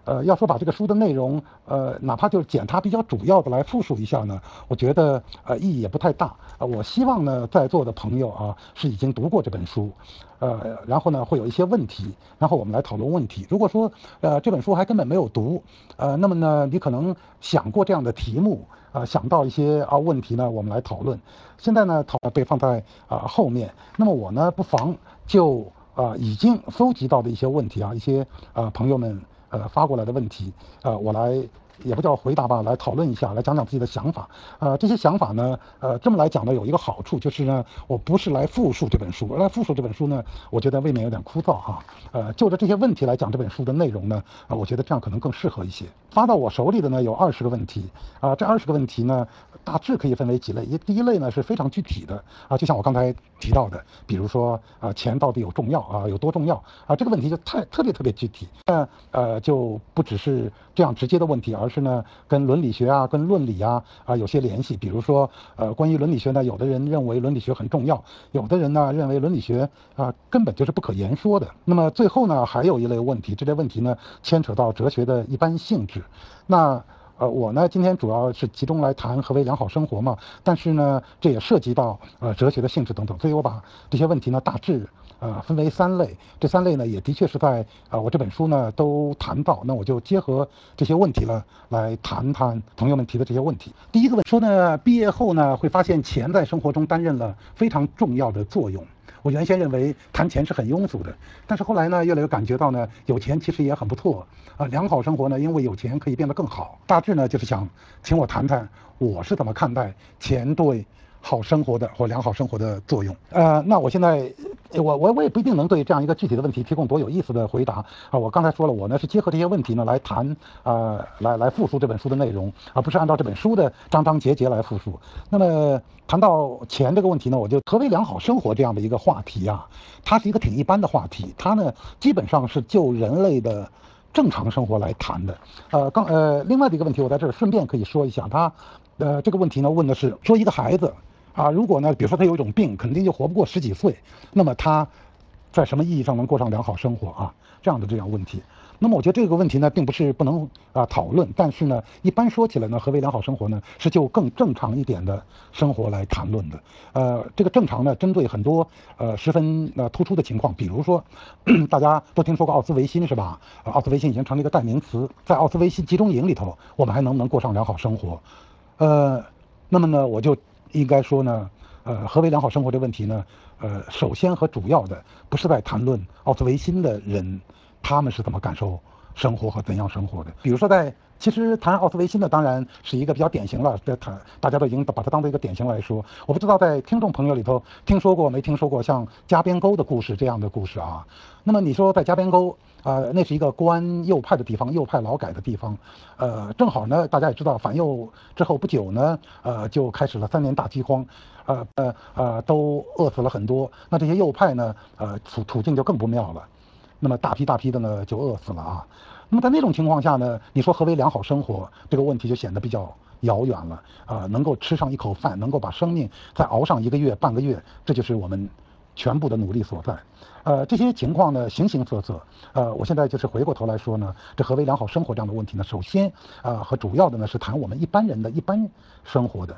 呃，要说把这个书的内容，呃，哪怕就是捡它比较主要的来复述一下呢，我觉得呃意义也不太大。呃，我希望呢，在座的朋友啊是已经读过这本书，呃，然后呢会有一些问题，然后我们来讨论问题。如果说呃这本书还根本没有读，呃，那么呢你可能想过这样的题目，啊，想到一些啊问题呢，我们来讨论。现在呢讨被放在啊后面，那么我呢不妨就啊已经搜集到的一些问题啊，一些啊朋友们。呃，发过来的问题，呃，我来也不叫回答吧，来讨论一下，来讲讲自己的想法。呃，这些想法呢，呃，这么来讲呢，有一个好处就是呢，我不是来复述这本书，来复述这本书呢，我觉得未免有点枯燥哈。呃，就着这些问题来讲这本书的内容呢，啊，我觉得这样可能更适合一些。发到我手里的呢有二十个问题，啊，这二十个问题呢，大致可以分为几类。一第一类呢是非常具体的，啊，就像我刚才提到的，比如说啊，钱到底有重要啊，有多重要啊？这个问题就太特别特别具体。但呃，就不只是这样直接的问题，而是呢，跟伦理学啊，跟论理啊啊有些联系。比如说，呃，关于伦理学呢，有的人认为伦理学很重要，有的人呢认为伦理学啊根本就是不可言说的。那么最后呢，还有一类问题，这类问题呢牵扯到哲学的一般性质。那呃，我呢今天主要是集中来谈何为良好生活嘛，但是呢，这也涉及到呃哲学的性质等等，所以我把这些问题呢大致。呃，分为三类，这三类呢也的确是在啊我这本书呢都谈到，那我就结合这些问题呢来谈谈朋友们提的这些问题。第一个问说呢，毕业后呢会发现钱在生活中担任了非常重要的作用。我原先认为谈钱是很庸俗的，但是后来呢越来越感觉到呢有钱其实也很不错啊，良好生活呢因为有钱可以变得更好。大致呢就是想请我谈谈我是怎么看待钱对。好生活的或良好生活的作用，呃，那我现在，我我我也不一定能对这样一个具体的问题提供多有意思的回答啊。我刚才说了，我呢是结合这些问题呢来谈，呃，来来复述这本书的内容，而不是按照这本书的章章节节来复述。那么谈到钱这个问题呢，我就何为良好生活这样的一个话题啊，它是一个挺一般的话题，它呢基本上是就人类的正常生活来谈的。呃，刚呃，另外的一个问题，我在这儿顺便可以说一下，他，呃，这个问题呢问的是说一个孩子。啊，如果呢，比如说他有一种病，肯定就活不过十几岁，那么他，在什么意义上能过上良好生活啊？这样的这样问题，那么我觉得这个问题呢，并不是不能啊讨论，但是呢，一般说起来呢，何为良好生活呢？是就更正常一点的生活来谈论的。呃，这个正常呢，针对很多呃十分呃突出的情况，比如说，大家都听说过奥斯维辛是吧？奥斯维辛已经成了一个代名词，在奥斯维辛集中营里头，我们还能不能过上良好生活？呃，那么呢，我就。应该说呢，呃，何为良好生活这个问题呢？呃，首先和主要的不是在谈论奥斯维辛的人，他们是怎么感受生活和怎样生活的。比如说，在其实谈奥斯维辛的当然是一个比较典型了，在谈大家都已经把它当做一个典型来说。我不知道在听众朋友里头听说过没听说过像加边沟的故事这样的故事啊？那么你说在加边沟？呃，那是一个关右派的地方，右派劳改的地方。呃，正好呢，大家也知道，反右之后不久呢，呃，就开始了三年大饥荒，呃呃呃，都饿死了很多。那这些右派呢，呃，处处境就更不妙了。那么大批大批的呢，就饿死了啊。那么在那种情况下呢，你说何为良好生活？这个问题就显得比较遥远了。啊，能够吃上一口饭，能够把生命再熬上一个月、半个月，这就是我们。全部的努力所在，呃，这些情况呢形形色色，呃，我现在就是回过头来说呢，这何为良好生活这样的问题呢？首先，啊，和主要的呢是谈我们一般人的一般生活的。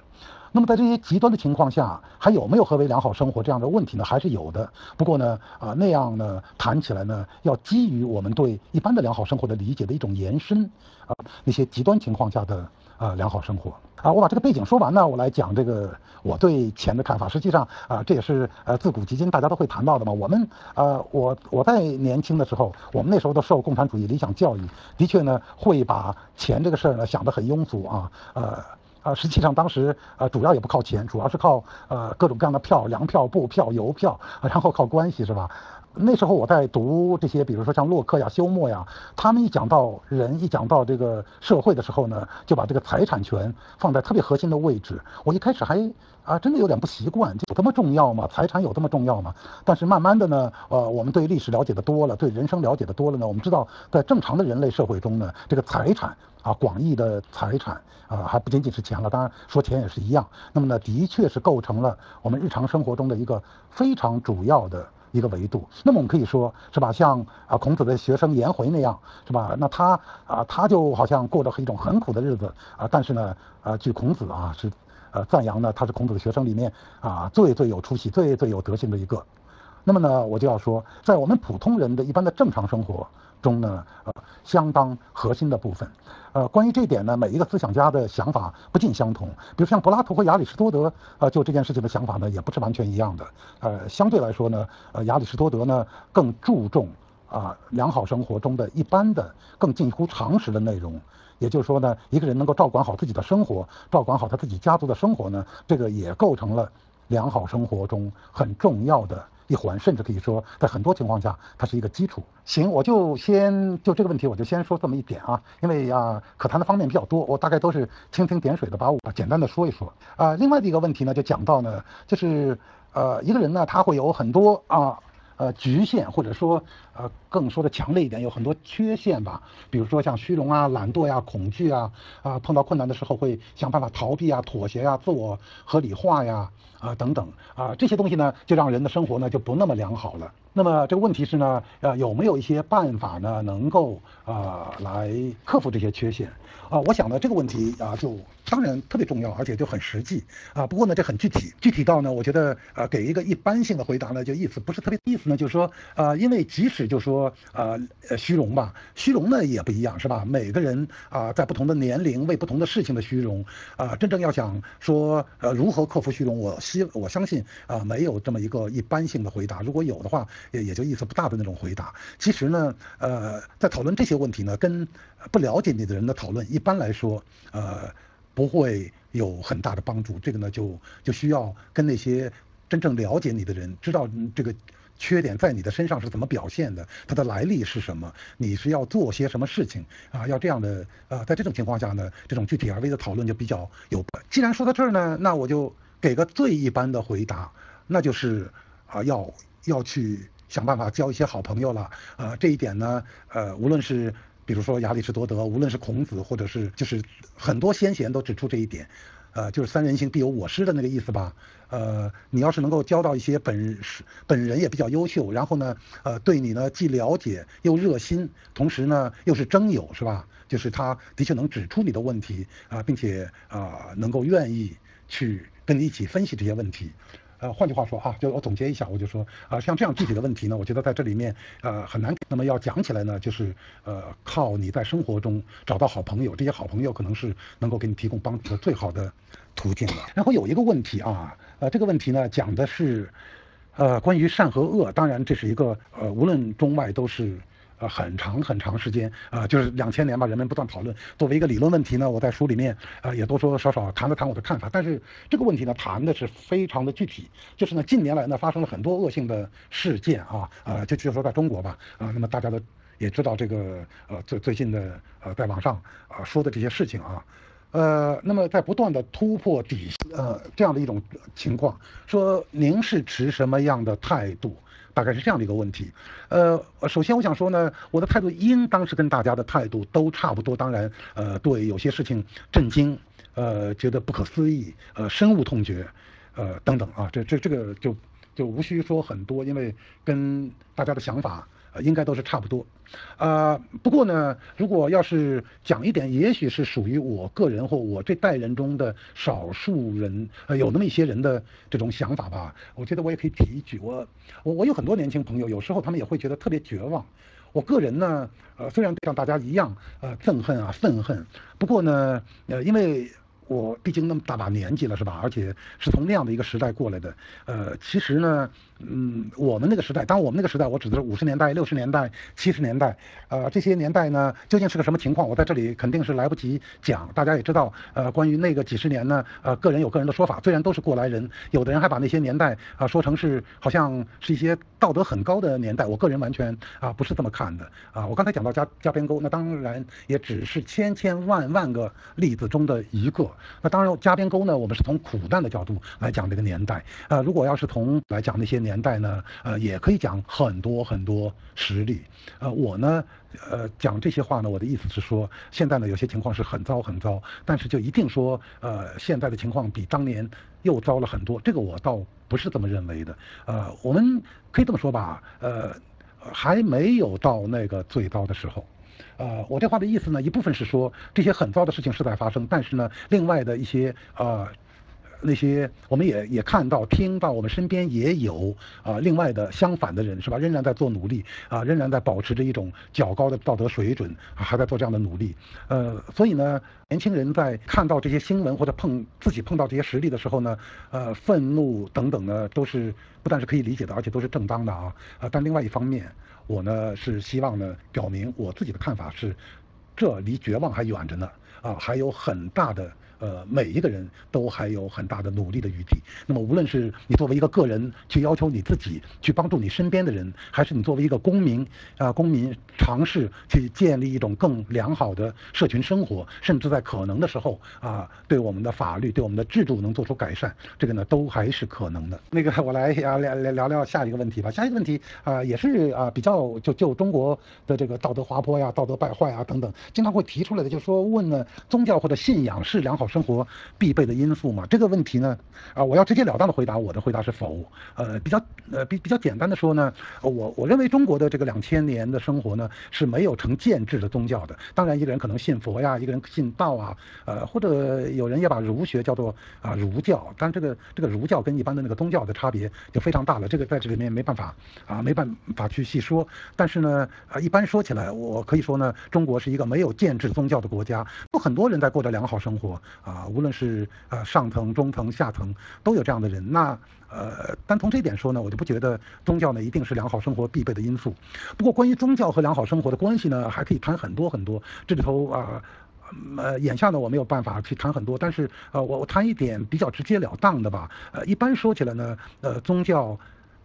那么在这些极端的情况下，还有没有何为良好生活这样的问题呢？还是有的。不过呢，啊，那样呢谈起来呢，要基于我们对一般的良好生活的理解的一种延伸，啊，那些极端情况下的。啊，良好生活啊！我把这个背景说完呢，我来讲这个我对钱的看法。实际上啊，这也是呃自古及今大家都会谈到的嘛。我们呃，我我在年轻的时候，我们那时候都受共产主义理想教育，的确呢会把钱这个事儿呢想得很庸俗啊。呃啊，实际上当时呃主要也不靠钱，主要是靠呃各种各样的票，粮票、布票、邮票，然后靠关系是吧？那时候我在读这些，比如说像洛克呀、休谟呀，他们一讲到人，一讲到这个社会的时候呢，就把这个财产权放在特别核心的位置。我一开始还啊，真的有点不习惯，有这么重要吗？财产有这么重要吗？但是慢慢的呢，呃，我们对历史了解的多了，对人生了解的多了呢，我们知道，在正常的人类社会中呢，这个财产啊，广义的财产啊，还不仅仅是钱了，当然说钱也是一样。那么呢，的确是构成了我们日常生活中的一个非常主要的。一个维度，那么我们可以说是吧，像啊孔子的学生颜回那样，是吧？那他啊他就好像过着一种很苦的日子啊，但是呢，啊，据孔子啊是，呃赞扬呢他是孔子的学生里面啊最最有出息、最最有德行的一个。那么呢，我就要说，在我们普通人的一般的正常生活。中呢，呃，相当核心的部分，呃，关于这点呢，每一个思想家的想法不尽相同。比如像柏拉图和亚里士多德，呃，就这件事情的想法呢，也不是完全一样的。呃，相对来说呢，呃，亚里士多德呢更注重啊良好生活中的一般的、更近乎常识的内容，也就是说呢，一个人能够照管好自己的生活，照管好他自己家族的生活呢，这个也构成了良好生活中很重要的一环，甚至可以说，在很多情况下，它是一个基础。行，我就先就这个问题，我就先说这么一点啊，因为啊，可谈的方面比较多，我大概都是蜻蜓点水的把我简单的说一说啊。另外的一个问题呢，就讲到呢，就是呃，一个人呢，他会有很多啊。呃，局限或者说，呃，更说的强烈一点，有很多缺陷吧。比如说像虚荣啊、懒惰呀、恐惧啊，啊，碰到困难的时候会想办法逃避啊、妥协呀、自我合理化呀，啊等等啊，这些东西呢，就让人的生活呢就不那么良好了。那么这个问题是呢，呃，有没有一些办法呢，能够啊来克服这些缺陷？啊，我想呢这个问题啊，就当然特别重要，而且就很实际啊。不过呢，这很具体，具体到呢，我觉得呃，给一个一般性的回答呢，就意思不是特别意思呢，就是说呃，因为即使就说呃呃虚荣吧，虚荣呢也不一样是吧？每个人啊，在不同的年龄为不同的事情的虚荣啊，真正要想说呃如何克服虚荣，我希我相信啊，没有这么一个一般性的回答。如果有的话，也也就意思不大的那种回答。其实呢，呃，在讨论这些问题呢，跟不了解你的人的讨论，一般来说，呃，不会有很大的帮助。这个呢，就就需要跟那些真正了解你的人，知道这个缺点在你的身上是怎么表现的，它的来历是什么，你是要做些什么事情啊？要这样的啊，在这种情况下呢，这种具体而微的讨论就比较有。既然说到这儿呢，那我就给个最一般的回答，那就是啊，要要去。想办法交一些好朋友了，呃，这一点呢，呃，无论是比如说亚里士多德，无论是孔子，或者是就是很多先贤都指出这一点，呃，就是三人行必有我师的那个意思吧，呃，你要是能够交到一些本本人也比较优秀，然后呢，呃，对你呢既了解又热心，同时呢又是真友，是吧？就是他的确能指出你的问题啊，并且啊能够愿意去跟你一起分析这些问题。呃，换句话说啊，就我总结一下，我就说啊，像这样具体的问题呢，我觉得在这里面呃很难。那么要讲起来呢，就是呃靠你在生活中找到好朋友，这些好朋友可能是能够给你提供帮助的最好的途径了。然后有一个问题啊，呃这个问题呢讲的是呃关于善和恶，当然这是一个呃无论中外都是。呃，很长很长时间啊，就是两千年吧，人们不断讨论。作为一个理论问题呢，我在书里面啊也多多少少谈了谈我的看法。但是这个问题呢，谈的是非常的具体，就是呢，近年来呢发生了很多恶性的事件啊，呃，就就说在中国吧，啊，那么大家都也知道这个呃最最近的呃在网上啊说的这些事情啊，呃，那么在不断的突破底呃这样的一种情况，说您是持什么样的态度？大概是这样的一个问题，呃，首先我想说呢，我的态度应当是跟大家的态度都差不多。当然，呃，对有些事情震惊，呃，觉得不可思议，呃，深恶痛绝，呃，等等啊，这这这个就就无需说很多，因为跟大家的想法。应该都是差不多，呃，不过呢，如果要是讲一点，也许是属于我个人或我这代人中的少数人，呃，有那么一些人的这种想法吧，我觉得我也可以提一句，我我我有很多年轻朋友，有时候他们也会觉得特别绝望。我个人呢，呃，虽然像大家一样，呃，憎恨啊，愤恨，不过呢，呃，因为。我毕竟那么大把年纪了，是吧？而且是从那样的一个时代过来的。呃，其实呢，嗯，我们那个时代，当我们那个时代，我指的是五十年代、六十年代、七十年代，呃，这些年代呢，究竟是个什么情况？我在这里肯定是来不及讲。大家也知道，呃，关于那个几十年呢，呃，个人有个人的说法。虽然都是过来人，有的人还把那些年代啊说成是好像是一些道德很高的年代。我个人完全啊不是这么看的。啊，我刚才讲到加加边沟，那当然也只是千千万万个例子中的一个。那当然，加边沟呢，我们是从苦难的角度来讲这个年代。呃，如果要是从来讲那些年代呢，呃，也可以讲很多很多实例。呃，我呢，呃，讲这些话呢，我的意思是说，现在呢有些情况是很糟很糟，但是就一定说，呃，现在的情况比当年又糟了很多，这个我倒不是这么认为的。呃，我们可以这么说吧，呃，还没有到那个最糟的时候。呃，我这话的意思呢，一部分是说这些很糟的事情是在发生，但是呢，另外的一些呃。那些我们也也看到、听到，我们身边也有啊，另外的相反的人是吧？仍然在做努力啊，仍然在保持着一种较高的道德水准啊，还在做这样的努力。呃，所以呢，年轻人在看到这些新闻或者碰自己碰到这些实例的时候呢，呃，愤怒等等呢，都是不但是可以理解的，而且都是正当的啊。呃，但另外一方面。我呢是希望呢表明我自己的看法是，这离绝望还远着呢啊，还有很大的。呃，每一个人都还有很大的努力的余地。那么，无论是你作为一个个人去要求你自己，去帮助你身边的人，还是你作为一个公民啊，公民尝试去建立一种更良好的社群生活，甚至在可能的时候啊，对我们的法律、对我们的制度能做出改善，这个呢，都还是可能的。那个，我来啊聊聊聊聊下一个问题吧。下一个问题啊，也是啊比较就就中国的这个道德滑坡呀、道德败坏啊等等，经常会提出来的，就是说问呢，宗教或者信仰是良好。生活必备的因素嘛？这个问题呢，啊，我要直截了当的回答，我的回答是否。呃，比较呃比比较简单的说呢，我我认为中国的这个两千年的生活呢是没有成建制的宗教的。当然，一个人可能信佛呀，一个人信道啊，呃，或者有人也把儒学叫做啊儒教。但这个这个儒教跟一般的那个宗教的差别就非常大了。这个在这里面没办法啊，没办法去细说。但是呢，啊，一般说起来，我可以说呢，中国是一个没有建制宗教的国家，有很多人在过着良好生活。啊，无论是呃上层、中层、下层，都有这样的人。那呃，单从这点说呢，我就不觉得宗教呢一定是良好生活必备的因素。不过，关于宗教和良好生活的关系呢，还可以谈很多很多。这里头啊，呃，眼下呢我没有办法去谈很多，但是呃，我我谈一点比较直截了当的吧。呃，一般说起来呢，呃，宗教。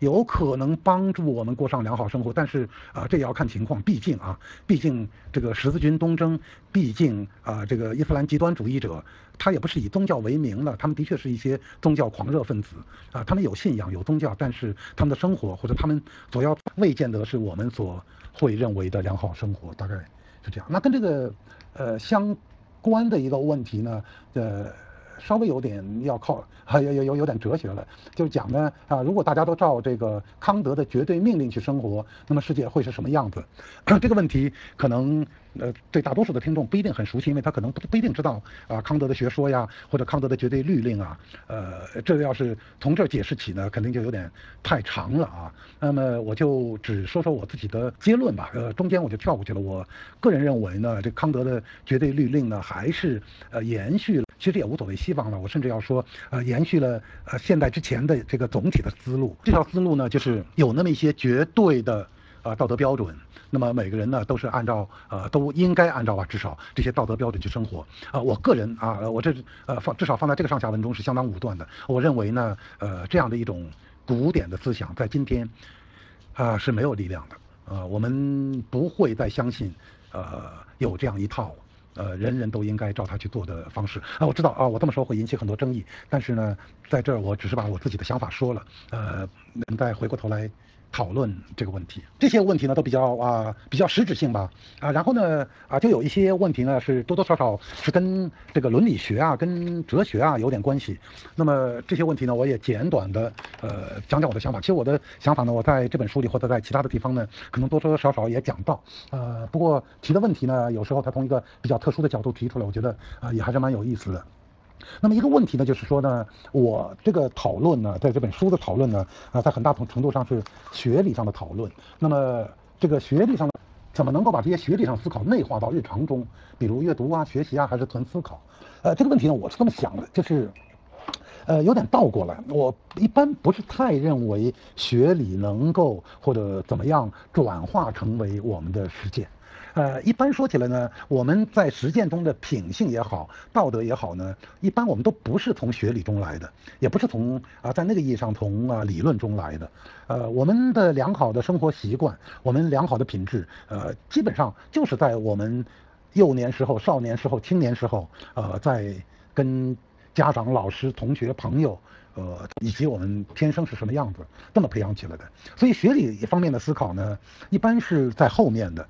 有可能帮助我们过上良好生活，但是啊，这也要看情况。毕竟啊，毕竟这个十字军东征，毕竟啊，这个伊斯兰极端主义者，他也不是以宗教为名的，他们的确是一些宗教狂热分子啊，他们有信仰有宗教，但是他们的生活或者他们所要未见得是我们所会认为的良好生活，大概是这样。那跟这个呃相关的一个问题呢，呃。稍微有点要靠，有有有有点哲学了，就是讲呢啊，如果大家都照这个康德的绝对命令去生活，那么世界会是什么样子？这个问题可能。呃，对大多数的听众不一定很熟悉，因为他可能不不一定知道啊康德的学说呀，或者康德的绝对律令啊。呃，这个要是从这儿解释起呢，肯定就有点太长了啊。那么我就只说说我自己的结论吧。呃，中间我就跳过去了。我个人认为呢，这康德的绝对律令呢，还是呃延续了，其实也无所谓西方了。我甚至要说，呃，延续了呃现代之前的这个总体的思路。这条思路呢，就是有那么一些绝对的。啊，道德标准，那么每个人呢都是按照呃都应该按照吧，至少这些道德标准去生活。啊，我个人啊，我这呃放至少放在这个上下文中是相当武断的。我认为呢，呃这样的一种古典的思想在今天啊是没有力量的。呃，我们不会再相信呃有这样一套呃人人都应该照他去做的方式。啊，我知道啊，我这么说会引起很多争议，但是呢，在这儿我只是把我自己的想法说了。呃，能再回过头来。讨论这个问题，这些问题呢都比较啊比较实质性吧啊，然后呢啊就有一些问题呢是多多少少是跟这个伦理学啊跟哲学啊有点关系。那么这些问题呢我也简短的呃讲讲我的想法。其实我的想法呢我在这本书里或者在其他的地方呢可能多多少少也讲到。呃不过提的问题呢有时候他从一个比较特殊的角度提出来，我觉得啊也还是蛮有意思的。那么一个问题呢，就是说呢，我这个讨论呢，在这本书的讨论呢，啊，在很大程程度上是学理上的讨论。那么这个学理上的，怎么能够把这些学理上思考内化到日常中？比如阅读啊、学习啊，还是纯思考？呃，这个问题呢，我是这么想的，就是，呃，有点倒过来。我一般不是太认为学理能够或者怎么样转化成为我们的实践。呃，一般说起来呢，我们在实践中的品性也好，道德也好呢，一般我们都不是从学理中来的，也不是从啊，在那个意义上从啊理论中来的。呃，我们的良好的生活习惯，我们良好的品质，呃，基本上就是在我们幼年时候、少年时候、青年时候，呃，在跟家长、老师、同学、朋友，呃，以及我们天生是什么样子，这么培养起来的。所以学理方面的思考呢，一般是在后面的。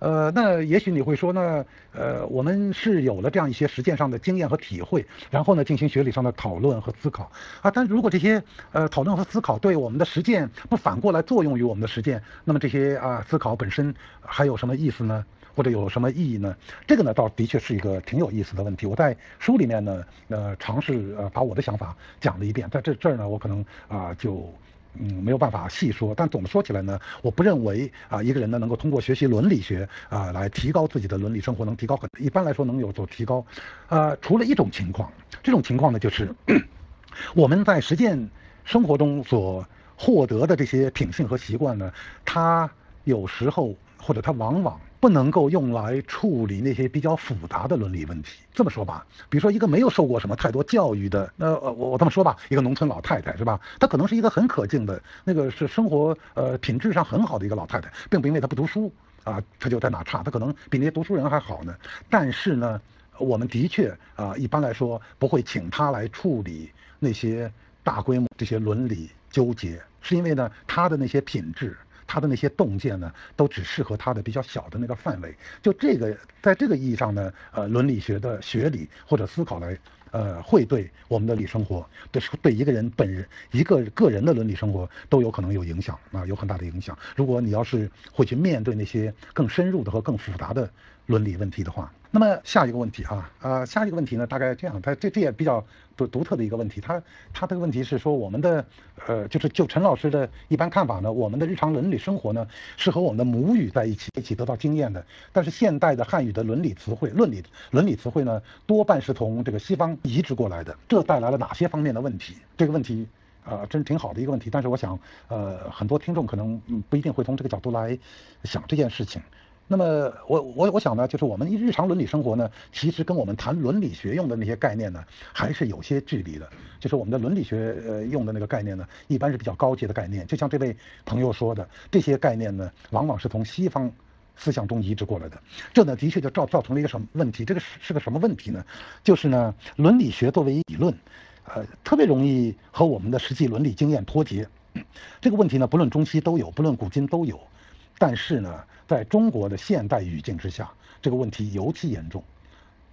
呃，那也许你会说呢，呃，我们是有了这样一些实践上的经验和体会，然后呢进行学理上的讨论和思考啊。但如果这些呃讨论和思考对我们的实践不反过来作用于我们的实践，那么这些啊思考本身还有什么意思呢？或者有什么意义呢？这个呢倒的确是一个挺有意思的问题。我在书里面呢，呃，尝试呃把我的想法讲了一遍，在这这儿呢，我可能啊就。嗯，没有办法细说，但总的说起来呢，我不认为啊，一个人呢能够通过学习伦理学啊来提高自己的伦理生活，能提高很一般来说能有所提高，呃，除了一种情况，这种情况呢就是我们在实践生活中所获得的这些品性和习惯呢，它有时候或者它往往不能够用来处理那些比较复杂的伦理问题。这么说吧，比如说一个没有受过什么太多教育的，那我我这么说吧，一个农村老太太是吧？她可能是一个很可敬的，那个是生活呃品质上很好的一个老太太，并不因为她不读书啊，她就在哪差，她可能比那些读书人还好呢。但是呢，我们的确啊，一般来说不会请她来处理那些大规模这些伦理纠结，是因为呢，她的那些品质。他的那些洞见呢，都只适合他的比较小的那个范围。就这个，在这个意义上呢，呃，伦理学的学理或者思考来，呃，会对我们的理生活，对对一个人本人一个个人的伦理生活都有可能有影响啊，有很大的影响。如果你要是会去面对那些更深入的和更复杂的伦理问题的话。那么下一个问题啊，呃，下一个问题呢，大概这样，它这这也比较独独特的一个问题，它它这个问题是说我们的，呃，就是就陈老师的一般看法呢，我们的日常伦理生活呢是和我们的母语在一起一起得到经验的，但是现代的汉语的伦理词汇、伦理伦理词汇呢，多半是从这个西方移植过来的，这带来了哪些方面的问题？这个问题，呃，真挺好的一个问题，但是我想，呃，很多听众可能不一定会从这个角度来想这件事情。那么我我我想呢，就是我们日常伦理生活呢，其实跟我们谈伦理学用的那些概念呢，还是有些距离的。就是我们的伦理学呃用的那个概念呢，一般是比较高阶的概念。就像这位朋友说的，这些概念呢，往往是从西方思想中移植过来的。这呢，的确就造造成了一个什么问题？这个是是个什么问题呢？就是呢，伦理学作为理论，呃，特别容易和我们的实际伦理经验脱节。这个问题呢，不论中西都有，不论古今都有。但是呢，在中国的现代语境之下，这个问题尤其严重。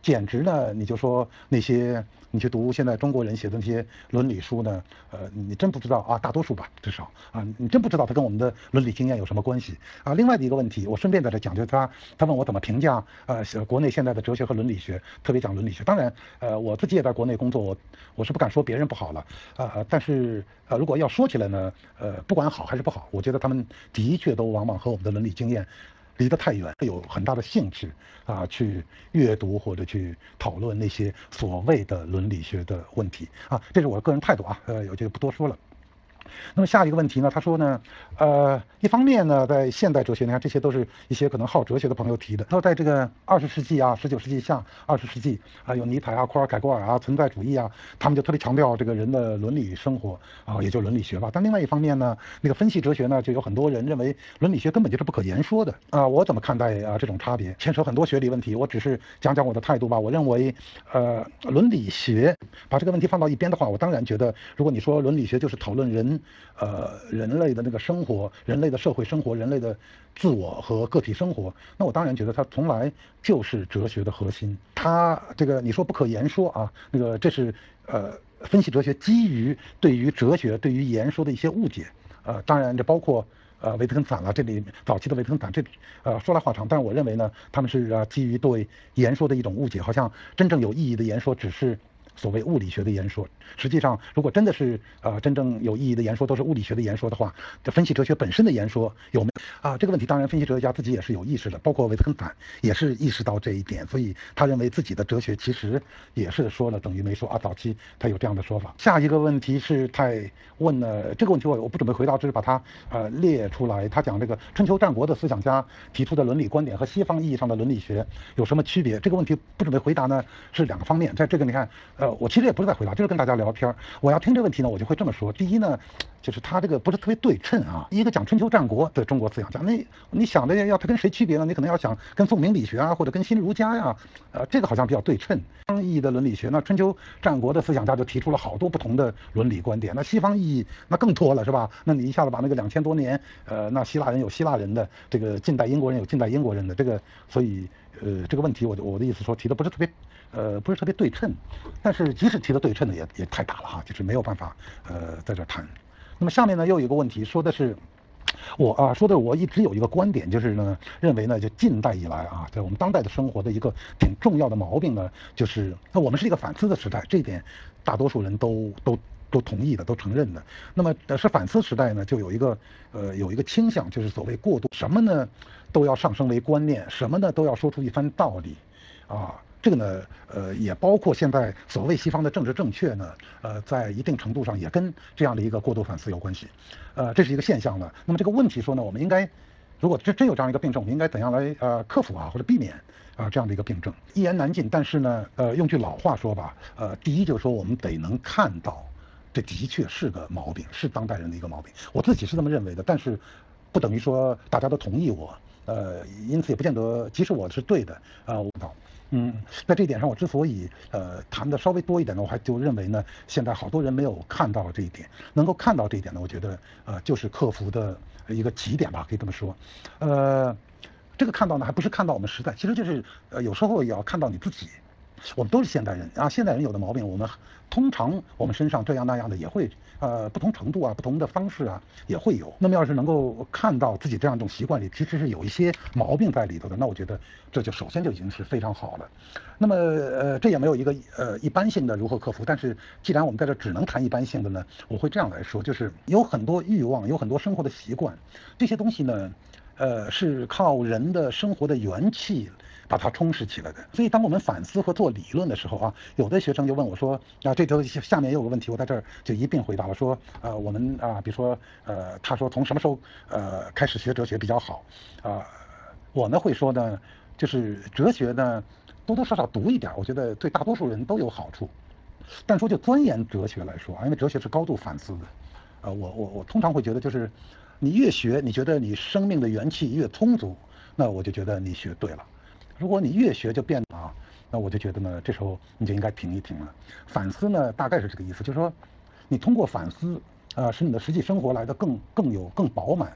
简直呢，你就说那些你去读现在中国人写的那些伦理书呢，呃，你真不知道啊，大多数吧，至少啊，你真不知道它跟我们的伦理经验有什么关系啊。另外的一个问题，我顺便在这讲，就是他他问我怎么评价呃国内现在的哲学和伦理学，特别讲伦理学。当然，呃，我自己也在国内工作，我我是不敢说别人不好了啊，但是呃，如果要说起来呢，呃，不管好还是不好，我觉得他们的确都往往和我们的伦理经验。离得太远，会有很大的兴致啊，去阅读或者去讨论那些所谓的伦理学的问题啊，这是我的个人态度啊，呃，我就不多说了。那么下一个问题呢？他说呢，呃，一方面呢，在现代哲学，你看这些都是一些可能好哲学的朋友提的。说在这个二十世纪啊，十九世纪下，二十世纪啊，有尼采啊、库尔凯郭尔啊、存在主义啊，他们就特别强调这个人的伦理生活啊，也就伦理学吧。但另外一方面呢，那个分析哲学呢，就有很多人认为伦理学根本就是不可言说的啊。我怎么看待啊这种差别？牵扯很多学理问题，我只是讲讲我的态度吧。我认为，呃，伦理学把这个问题放到一边的话，我当然觉得，如果你说伦理学就是讨论人。呃，人类的那个生活，人类的社会生活，人类的自我和个体生活，那我当然觉得它从来就是哲学的核心。它这个你说不可言说啊，那个这是呃分析哲学基于对于哲学对于言说的一些误解。呃，当然这包括呃维特根斯坦了，这里早期的维特根斯坦，这呃说来话长，但是我认为呢，他们是啊基于对言说的一种误解，好像真正有意义的言说只是。所谓物理学的言说，实际上，如果真的是呃真正有意义的言说都是物理学的言说的话，这分析哲学本身的言说有没有啊？这个问题当然分析哲学家自己也是有意识的，包括维特根斯坦也是意识到这一点，所以他认为自己的哲学其实也是说了等于没说啊。早期他有这样的说法。下一个问题是太问了这个问题，我我不准备回答，只是把它呃列出来。他讲这个春秋战国的思想家提出的伦理观点和西方意义上的伦理学有什么区别？这个问题不准备回答呢，是两个方面。在这个你看呃。我其实也不是在回答，就是跟大家聊天我要听这个问题呢，我就会这么说。第一呢，就是他这个不是特别对称啊。一个讲春秋战国的中国思想家，那你想的要他跟谁区别呢？你可能要想跟宋明理学啊，或者跟新儒家呀，呃，这个好像比较对称。方意义的伦理学，那春秋战国的思想家就提出了好多不同的伦理观点。那西方意义那更多了，是吧？那你一下子把那个两千多年，呃，那希腊人有希腊人的，这个近代英国人有近代英国人的，这个，所以，呃，这个问题，我我的意思说提的不是特别。呃，不是特别对称，但是即使提的对称的也也太大了哈，就是没有办法呃在这谈。那么下面呢又有一个问题，说的是我啊说的我一直有一个观点，就是呢认为呢就近代以来啊，在我们当代的生活的一个挺重要的毛病呢，就是那我们是一个反思的时代，这一点大多数人都都都同意的，都承认的。那么是反思时代呢，就有一个呃有一个倾向，就是所谓过度什么呢都要上升为观念，什么呢都要说出一番道理啊。这个呢，呃，也包括现在所谓西方的政治正确呢，呃，在一定程度上也跟这样的一个过度反思有关系，呃，这是一个现象呢。那么这个问题说呢，我们应该如果真真有这样一个病症，我们应该怎样来呃克服啊，或者避免啊这样的一个病症？一言难尽。但是呢，呃，用句老话说吧，呃，第一就是说我们得能看到，这的确是个毛病，是当代人的一个毛病。我自己是这么认为的，但是不等于说大家都同意我，呃，因此也不见得即使我是对的啊，我。嗯，在这一点上，我之所以呃谈的稍微多一点呢，我还就认为呢，现在好多人没有看到这一点，能够看到这一点呢，我觉得呃就是克服的一个起点吧，可以这么说。呃，这个看到呢，还不是看到我们时代，其实就是呃有时候也要看到你自己。我们都是现代人啊，现代人有的毛病，我们通常我们身上这样那样的也会，呃，不同程度啊，不同的方式啊也会有。那么要是能够看到自己这样一种习惯里其实是有一些毛病在里头的，那我觉得这就首先就已经是非常好了。那么呃，这也没有一个呃一般性的如何克服，但是既然我们在这只能谈一般性的呢，我会这样来说，就是有很多欲望，有很多生活的习惯，这些东西呢，呃，是靠人的生活的元气。把它充实起来的。所以，当我们反思和做理论的时候啊，有的学生就问我说：“啊，这周下面也有个问题，我在这儿就一并回答了。说，呃，我们啊，比如说，呃，他说从什么时候呃开始学哲学比较好？啊，我呢会说呢，就是哲学呢多多少少读一点，我觉得对大多数人都有好处。但说就钻研哲学来说啊，因为哲学是高度反思的，呃，我我我通常会觉得就是你越学，你觉得你生命的元气越充足，那我就觉得你学对了。如果你越学就变啊，那我就觉得呢，这时候你就应该停一停了。反思呢，大概是这个意思，就是说，你通过反思，啊，使你的实际生活来的更更有更饱满，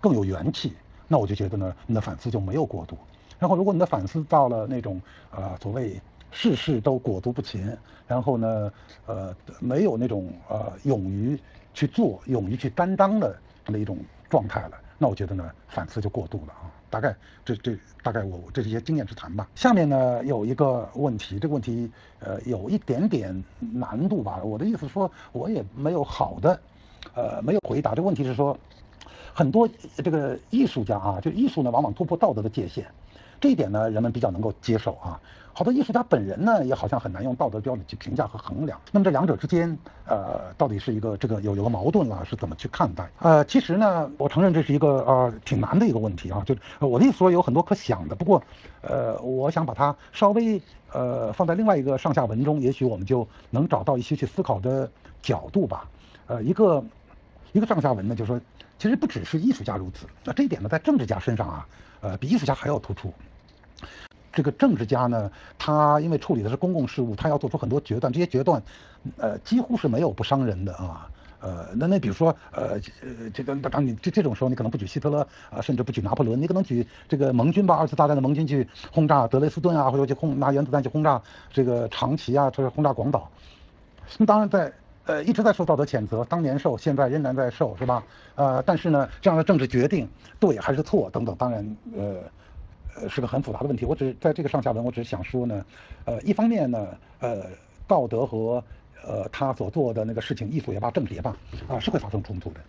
更有元气。那我就觉得呢，你的反思就没有过度。然后，如果你的反思到了那种啊，所谓事事都裹足不前，然后呢，呃，没有那种呃勇于去做、勇于去担当的那一种状态了，那我觉得呢，反思就过度了啊。大概这这大概我这是一些经验之谈吧。下面呢有一个问题，这个问题呃有一点点难度吧。我的意思说，我也没有好的，呃没有回答。这个问题是说，很多这个艺术家啊，就艺术呢往往突破道德的界限，这一点呢人们比较能够接受啊。好多艺术家本人呢，也好像很难用道德标准去评价和衡量。那么这两者之间，呃，到底是一个这个有有个矛盾了，是怎么去看待？呃，其实呢，我承认这是一个呃挺难的一个问题啊。就我的意思说，有很多可想的。不过，呃，我想把它稍微呃放在另外一个上下文中，也许我们就能找到一些去思考的角度吧。呃，一个一个上下文呢，就是说，其实不只是艺术家如此。那这一点呢，在政治家身上啊，呃，比艺术家还要突出。这个政治家呢，他因为处理的是公共事务，他要做出很多决断，这些决断，呃，几乎是没有不伤人的啊。呃，那那比如说，呃，这个当你这这种时候，你可能不举希特勒啊，甚至不举拿破仑，你可能举这个盟军吧，二次大战的盟军去轰炸德累斯顿啊，或者去轰拿原子弹去轰炸这个长崎啊，或者轰炸广岛。那当然在呃一直在受道德谴责，当年受，现在仍然在受，是吧？呃，但是呢，这样的政治决定对还是错等等，当然呃。呃，是个很复杂的问题。我只在这个上下文，我只是想说呢，呃，一方面呢，呃，道德和呃他所做的那个事情，艺术也罢，政治也罢，啊，是会发生冲突的。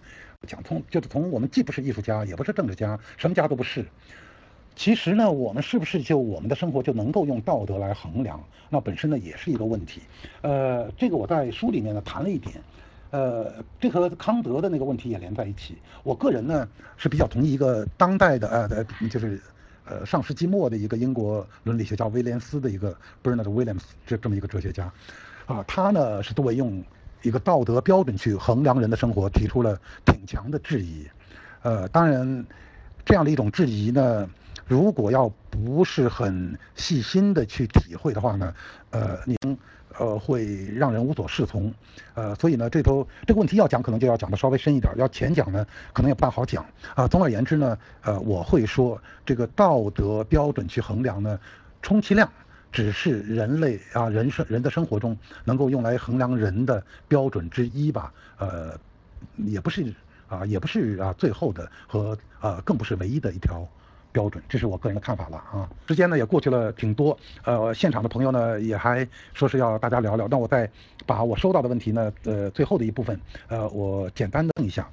讲通就是从我们既不是艺术家，也不是政治家，什么家都不是。其实呢，我们是不是就我们的生活就能够用道德来衡量？那本身呢也是一个问题。呃，这个我在书里面呢谈了一点，呃，这和康德的那个问题也连在一起。我个人呢是比较同意一个当代的呃，就是。呃，上世纪末的一个英国伦理学家威廉斯的一个 Bernard Williams 这这么一个哲学家，啊，他呢是对用一个道德标准去衡量人的生活提出了挺强的质疑。呃，当然，这样的一种质疑呢，如果要不是很细心的去体会的话呢，呃，您。呃，会让人无所适从，呃，所以呢，这头这个问题要讲，可能就要讲的稍微深一点；要浅讲呢，可能也不大好讲啊。总而言之呢，呃，我会说，这个道德标准去衡量呢，充其量只是人类啊人生人的生活中能够用来衡量人的标准之一吧，呃，也不是啊，也不是啊最后的和呃，更不是唯一的一条。标准，这是我个人的看法了啊。时间呢也过去了挺多，呃，现场的朋友呢也还说是要大家聊聊。那我再把我收到的问题呢，呃，最后的一部分，呃，我简单的问一下。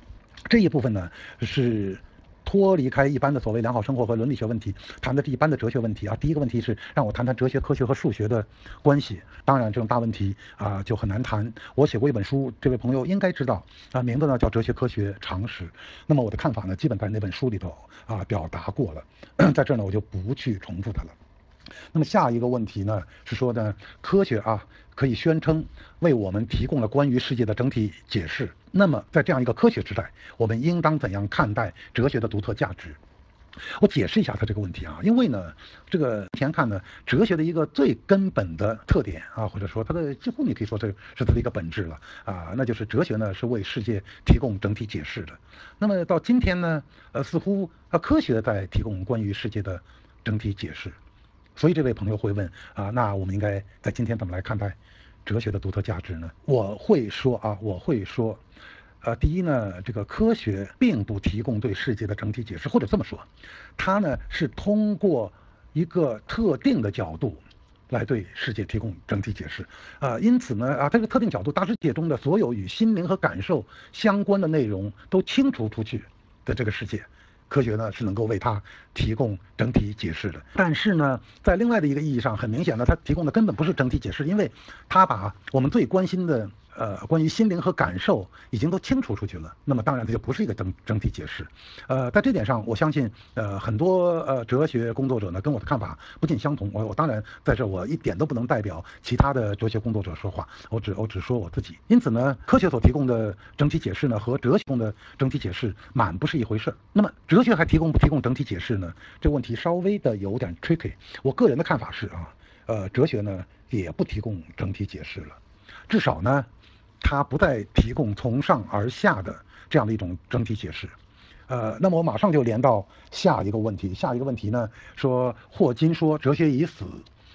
这一部分呢是脱离开一般的所谓良好生活和伦理学问题，谈的是一般的哲学问题啊。第一个问题是让我谈谈哲学、科学和数学的关系。当然，这种大问题啊就很难谈。我写过一本书，这位朋友应该知道啊，名字呢叫《哲学科学常识》。那么我的看法呢，基本在那本书里头啊表达过了，在这儿呢我就不去重复它了。那么下一个问题呢是说呢，科学啊可以宣称为我们提供了关于世界的整体解释。那么在这样一个科学时代，我们应当怎样看待哲学的独特价值？我解释一下他这个问题啊，因为呢，这个前看呢，哲学的一个最根本的特点啊，或者说它的几乎你可以说这是它的一个本质了啊，那就是哲学呢是为世界提供整体解释的。那么到今天呢，呃，似乎啊科学在提供关于世界的整体解释。所以这位朋友会问啊，那我们应该在今天怎么来看待哲学的独特价值呢？我会说啊，我会说，呃，第一呢，这个科学并不提供对世界的整体解释，或者这么说，它呢是通过一个特定的角度来对世界提供整体解释，啊，因此呢，啊，这个特定角度，大世界中的所有与心灵和感受相关的内容都清除出去的这个世界。科学呢是能够为它提供整体解释的，但是呢，在另外的一个意义上，很明显的，它提供的根本不是整体解释，因为它把我们最关心的。呃，关于心灵和感受已经都清除出去了，那么当然它就不是一个整整体解释。呃，在这点上，我相信，呃，很多呃哲学工作者呢跟我的看法不尽相同。我我当然在这我一点都不能代表其他的哲学工作者说话，我只我只说我自己。因此呢，科学所提供的整体解释呢和哲学中的整体解释满不是一回事。那么哲学还提供不提供整体解释呢？这个问题稍微的有点 tricky。我个人的看法是啊，呃，哲学呢也不提供整体解释了，至少呢。它不再提供从上而下的这样的一种整体解释，呃，那么我马上就连到下一个问题。下一个问题呢，说霍金说哲学已死，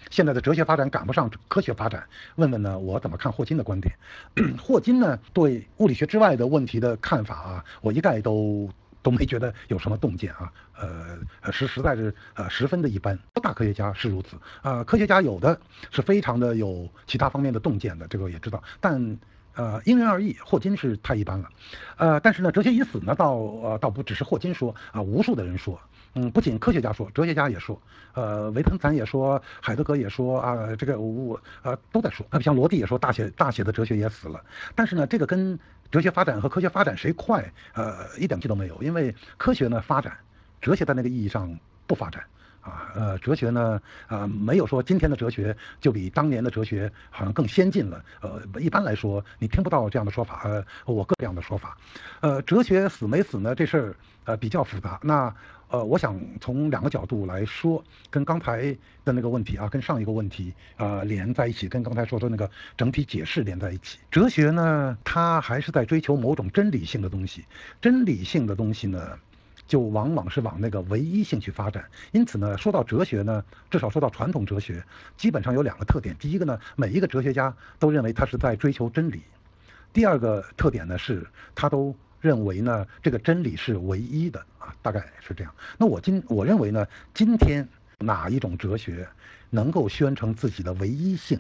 现在的哲学发展赶不上科学发展。问问呢，我怎么看霍金的观点？霍金呢，对物理学之外的问题的看法啊，我一概都都没觉得有什么洞见啊。呃，实实在是呃十分的一般。大科学家是如此啊，科学家有的是非常的有其他方面的洞见的，这个也知道，但。呃，因人而异。霍金是太一般了，呃，但是呢，哲学已死呢，倒呃倒不只是霍金说啊，无数的人说，嗯，不仅科学家说，哲学家也说，呃，维特根斯坦也说，海德格也说啊，这个我呃都在说。啊，像罗蒂也说，大写大写的哲学也死了。但是呢，这个跟哲学发展和科学发展谁快，呃，一点关系都没有，因为科学呢发展，哲学在那个意义上不发展。啊，呃，哲学呢，啊，没有说今天的哲学就比当年的哲学好像更先进了。呃，一般来说，你听不到这样的说法。呃，我个这样的说法，呃，哲学死没死呢？这事儿呃比较复杂。那呃，我想从两个角度来说，跟刚才的那个问题啊，跟上一个问题啊连在一起，跟刚才说的那个整体解释连在一起。哲学呢，它还是在追求某种真理性的东西。真理性的东西呢？就往往是往那个唯一性去发展，因此呢，说到哲学呢，至少说到传统哲学，基本上有两个特点。第一个呢，每一个哲学家都认为他是在追求真理；第二个特点呢，是他都认为呢，这个真理是唯一的啊，大概是这样。那我今我认为呢，今天哪一种哲学能够宣称自己的唯一性？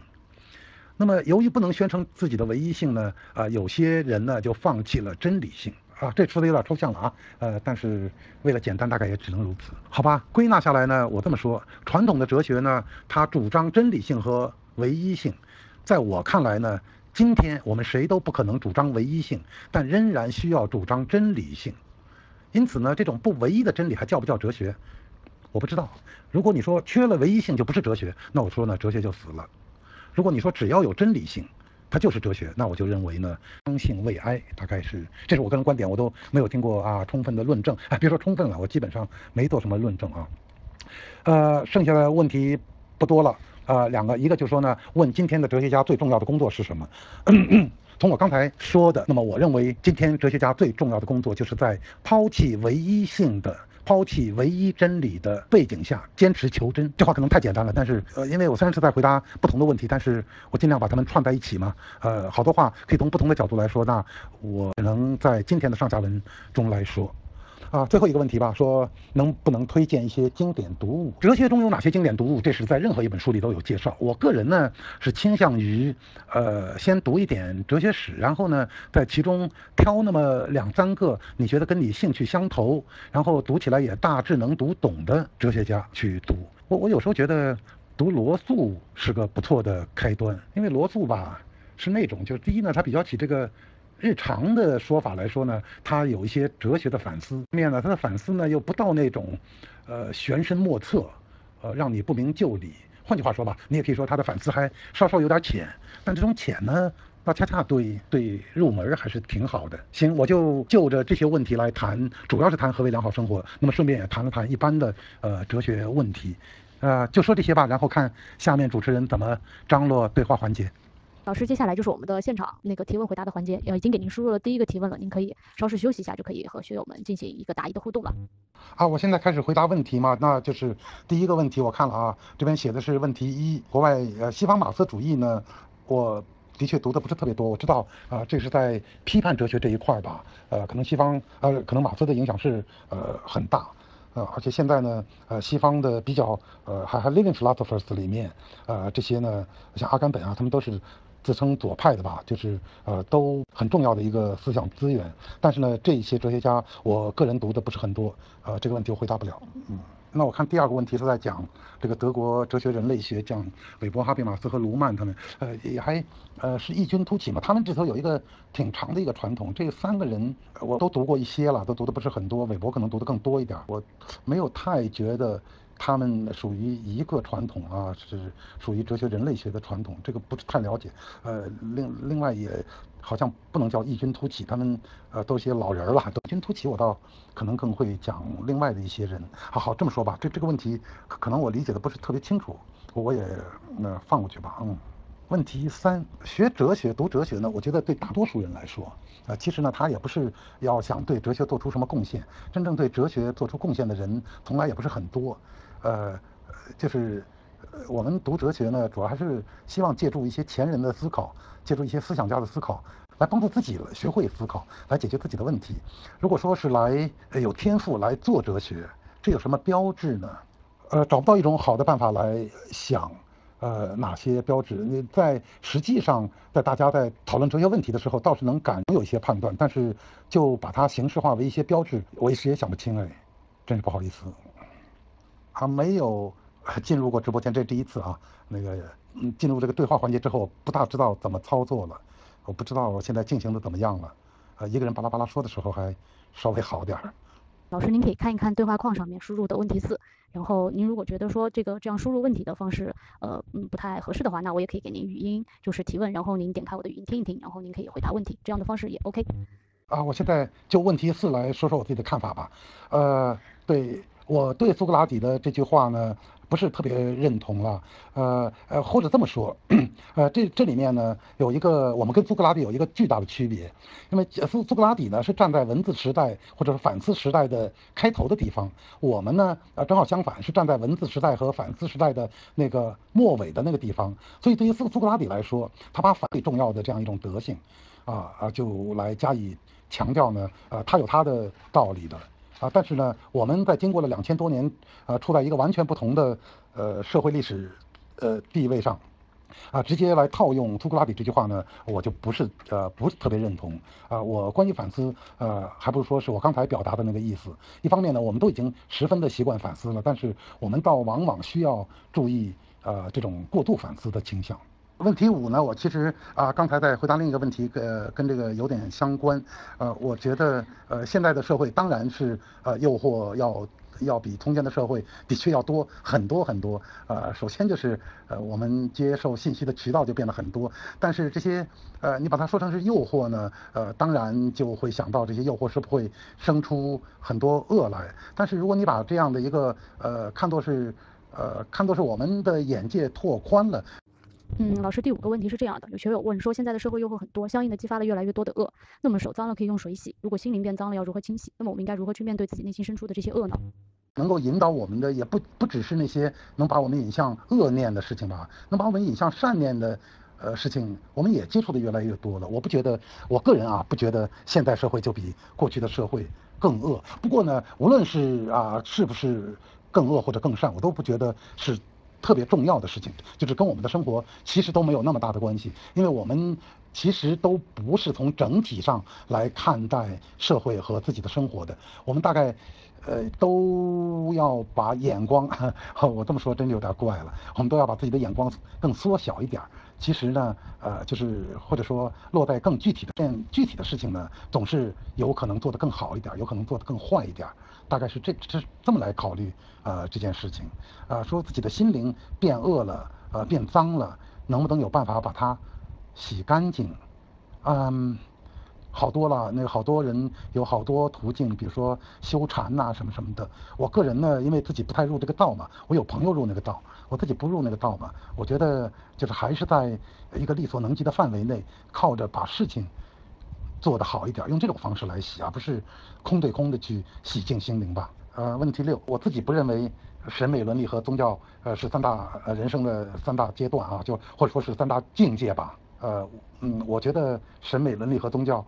那么由于不能宣称自己的唯一性呢，啊，有些人呢就放弃了真理性。啊，这说的有点抽象了啊，呃，但是为了简单，大概也只能如此，好吧？归纳下来呢，我这么说，传统的哲学呢，它主张真理性和唯一性，在我看来呢，今天我们谁都不可能主张唯一性，但仍然需要主张真理性。因此呢，这种不唯一的真理还叫不叫哲学？我不知道。如果你说缺了唯一性就不是哲学，那我说呢，哲学就死了。如果你说只要有真理性，它就是哲学，那我就认为呢，相信未哀，大概是，这是我个人观点，我都没有听过啊充分的论证，啊，别说充分了，我基本上没做什么论证啊。呃，剩下的问题不多了，呃，两个，一个就说呢，问今天的哲学家最重要的工作是什么？从我刚才说的，那么我认为今天哲学家最重要的工作就是在抛弃唯一性的。抛弃唯一真理的背景下，坚持求真，这话可能太简单了。但是，呃，因为我虽然是在回答不同的问题，但是我尽量把它们串在一起嘛。呃，好多话可以从不同的角度来说，那我只能在今天的上下文中来说。啊，最后一个问题吧，说能不能推荐一些经典读物？哲学中有哪些经典读物？这是在任何一本书里都有介绍。我个人呢是倾向于，呃，先读一点哲学史，然后呢在其中挑那么两三个你觉得跟你兴趣相投，然后读起来也大致能读懂的哲学家去读。我我有时候觉得读罗素是个不错的开端，因为罗素吧是那种，就是第一呢，他比较起这个。日常的说法来说呢，他有一些哲学的反思面呢，他的反思呢又不到那种，呃，玄深莫测，呃，让你不明就里。换句话说吧，你也可以说他的反思还稍稍有点浅，但这种浅呢，倒恰恰对对入门还是挺好的。行，我就就着这些问题来谈，主要是谈何为良好生活，那么顺便也谈了谈一般的呃哲学问题，呃，就说这些吧，然后看下面主持人怎么张罗对话环节。老师，接下来就是我们的现场那个提问回答的环节，呃，已经给您输入了第一个提问了，您可以稍事休息一下，就可以和学友们进行一个答疑的互动了。啊，我现在开始回答问题嘛，那就是第一个问题，我看了啊，这边写的是问题一，国外呃西方马克思主义呢，我的确读的不是特别多，我知道啊，这是在批判哲学这一块吧，呃，可能西方呃可能马克思的影响是呃很大，呃，而且现在呢，呃，西方的比较呃还还 living philosophers 里面，呃，这些呢，像阿甘本啊，他们都是。自称左派的吧，就是呃都很重要的一个思想资源。但是呢，这一些哲学家，我个人读的不是很多，呃，这个问题我回答不了。嗯，那我看第二个问题是在讲这个德国哲学人类学，讲韦伯、哈贝马斯和卢曼他们，呃，也还呃是异军突起嘛。他们这头有一个挺长的一个传统。这三个人我都读过一些了，都读的不是很多。韦伯可能读的更多一点，我没有太觉得。他们属于一个传统啊，是属于哲学人类学的传统，这个不是太了解。呃，另另外也好像不能叫异军突起，他们呃都些老人了。异军突起，我倒可能更会讲另外的一些人。好好这么说吧，这这个问题可能我理解的不是特别清楚，我也那放过去吧。嗯，问题三，学哲学读哲学呢？我觉得对大多数人来说，啊，其实呢他也不是要想对哲学做出什么贡献，真正对哲学做出贡献的人从来也不是很多。呃，就是我们读哲学呢，主要还是希望借助一些前人的思考，借助一些思想家的思考，来帮助自己学会思考，来解决自己的问题。如果说是来有天赋来做哲学，这有什么标志呢？呃，找不到一种好的办法来想，呃，哪些标志？你在实际上，在大家在讨论哲学问题的时候，倒是能感有一些判断，但是就把它形式化为一些标志，我一时也想不清哎，真是不好意思。他没有 进入过直播间，这是第一次啊。那个，嗯，进入这个对话环节之后，不大知道怎么操作了。我不知道我现在进行的怎么样了。呃，一个人巴拉巴拉说的时候还稍微好点儿。老师，您可以看一看对话框上面输入的问题四，然后您如果觉得说这个这样输入问题的方式，呃，嗯，不太合适的话，那我也可以给您语音，就是提问，然后您点开我的语音听一听，然后您可以回答问题，这样的方式也 OK。啊，我现在就问题四来说说我自己的看法吧。呃，对。我对苏格拉底的这句话呢，不是特别认同了，呃呃，或者这么说，呃，这这里面呢有一个我们跟苏格拉底有一个巨大的区别，因为苏苏格拉底呢是站在文字时代或者是反思时代的开头的地方，我们呢呃正好相反，是站在文字时代和反思时代的那个末尾的那个地方，所以对于苏苏格拉底来说，他把反最重要的这样一种德性，啊啊就来加以强调呢，呃，他有他的道理的。啊，但是呢，我们在经过了两千多年，呃，处在一个完全不同的呃社会历史呃地位上，啊，直接来套用苏格拉底这句话呢，我就不是呃不是特别认同啊。我关于反思，呃，还不如说是我刚才表达的那个意思。一方面呢，我们都已经十分的习惯反思了，但是我们倒往往需要注意呃这种过度反思的倾向。问题五呢？我其实啊，刚才在回答另一个问题，呃，跟这个有点相关。呃，我觉得，呃，现在的社会当然是呃，诱惑要要比从前的社会的确要多很多很多。呃，首先就是呃，我们接受信息的渠道就变得很多。但是这些呃，你把它说成是诱惑呢？呃，当然就会想到这些诱惑是不会生出很多恶来。但是如果你把这样的一个呃看作是呃看作是我们的眼界拓宽了。嗯，老师，第五个问题是这样的：有学友问说，现在的社会诱惑很多，相应的激发了越来越多的恶。那么手脏了可以用水洗，如果心灵变脏了要如何清洗？那么我们应该如何去面对自己内心深处的这些恶呢？能够引导我们的也不不只是那些能把我们引向恶念的事情吧，能把我们引向善念的呃事情，我们也接触的越来越多了。我不觉得，我个人啊不觉得现代社会就比过去的社会更恶。不过呢，无论是啊是不是更恶或者更善，我都不觉得是特别重要的事情，就是跟我们的生活其实都没有那么大的关系，因为我们其实都不是从整体上来看待社会和自己的生活的，我们大概。呃，都要把眼光，我这么说真的有点怪了。我们都要把自己的眼光更缩小一点。其实呢，呃，就是或者说落在更具体的、更具体的事情呢，总是有可能做得更好一点，有可能做得更坏一点。大概是这这这么来考虑呃这件事情。呃，说自己的心灵变恶了，呃，变脏了，能不能有办法把它洗干净？嗯。好多了，那个好多人有好多途径，比如说修禅呐什么什么的。我个人呢，因为自己不太入这个道嘛，我有朋友入那个道，我自己不入那个道嘛。我觉得就是还是在一个力所能及的范围内，靠着把事情做得好一点，用这种方式来洗，而不是空对空的去洗净心灵吧。呃，问题六，我自己不认为审美伦理和宗教呃是三大人生的三大阶段啊，就或者说是三大境界吧。呃，嗯，我觉得审美伦理和宗教。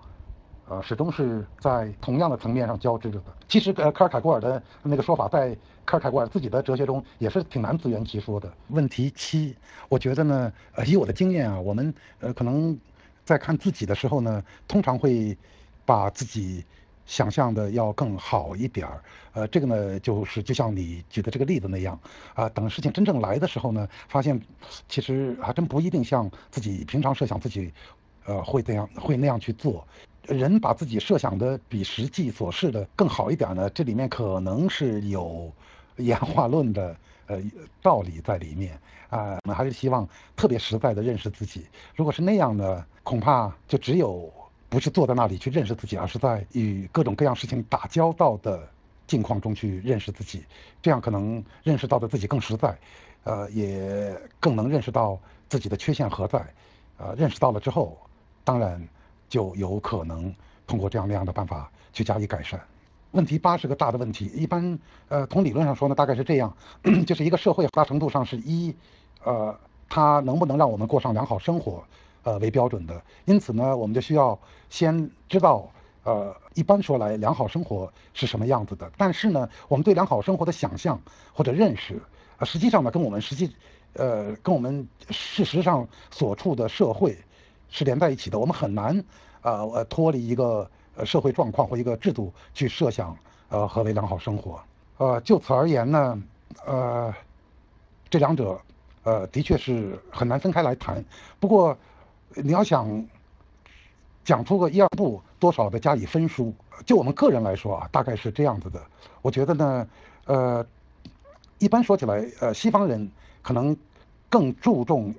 呃，始终是在同样的层面上交织着的。其实，呃，卡尔凯郭尔的那个说法，在卡尔凯郭尔自己的哲学中也是挺难自圆其说的。问题七，我觉得呢，呃，以我的经验啊，我们呃可能在看自己的时候呢，通常会把自己想象的要更好一点儿。呃，这个呢，就是就像你举的这个例子那样，啊，等事情真正来的时候呢，发现其实还真不一定像自己平常设想自己，呃，会这样会那样去做。人把自己设想的比实际所示的更好一点呢？这里面可能是有 演化论的呃道理在里面啊。我们还是希望特别实在的认识自己。如果是那样呢，恐怕就只有不是坐在那里去认识自己，而是在与各种各样事情打交道的境况中去认识自己。这样可能认识到的自己更实在，呃，也更能认识到自己的缺陷何在。呃，认识到了之后，当然。就有可能通过这样那样的办法去加以改善。问题八是个大的问题，一般呃从理论上说呢，大概是这样，就是一个社会很大程度上是一呃它能不能让我们过上良好生活呃为标准的。因此呢，我们就需要先知道呃一般说来良好生活是什么样子的。但是呢，我们对良好生活的想象或者认识，呃实际上呢跟我们实际呃跟我们事实上所处的社会。是连在一起的，我们很难，呃，脱离一个呃社会状况或一个制度去设想，呃，何为良好生活？呃，就此而言呢，呃，这两者，呃，的确是很难分开来谈。不过，你要想讲出个一二步，多少的加以分疏。就我们个人来说啊，大概是这样子的。我觉得呢，呃，一般说起来，呃，西方人可能更注重。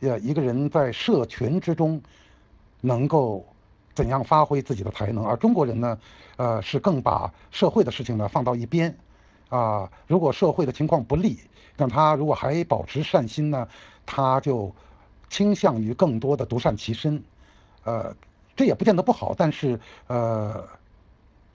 呃，一个人在社群之中，能够怎样发挥自己的才能？而中国人呢，呃，是更把社会的事情呢放到一边，啊，如果社会的情况不利，但他如果还保持善心呢，他就倾向于更多的独善其身，呃，这也不见得不好，但是呃，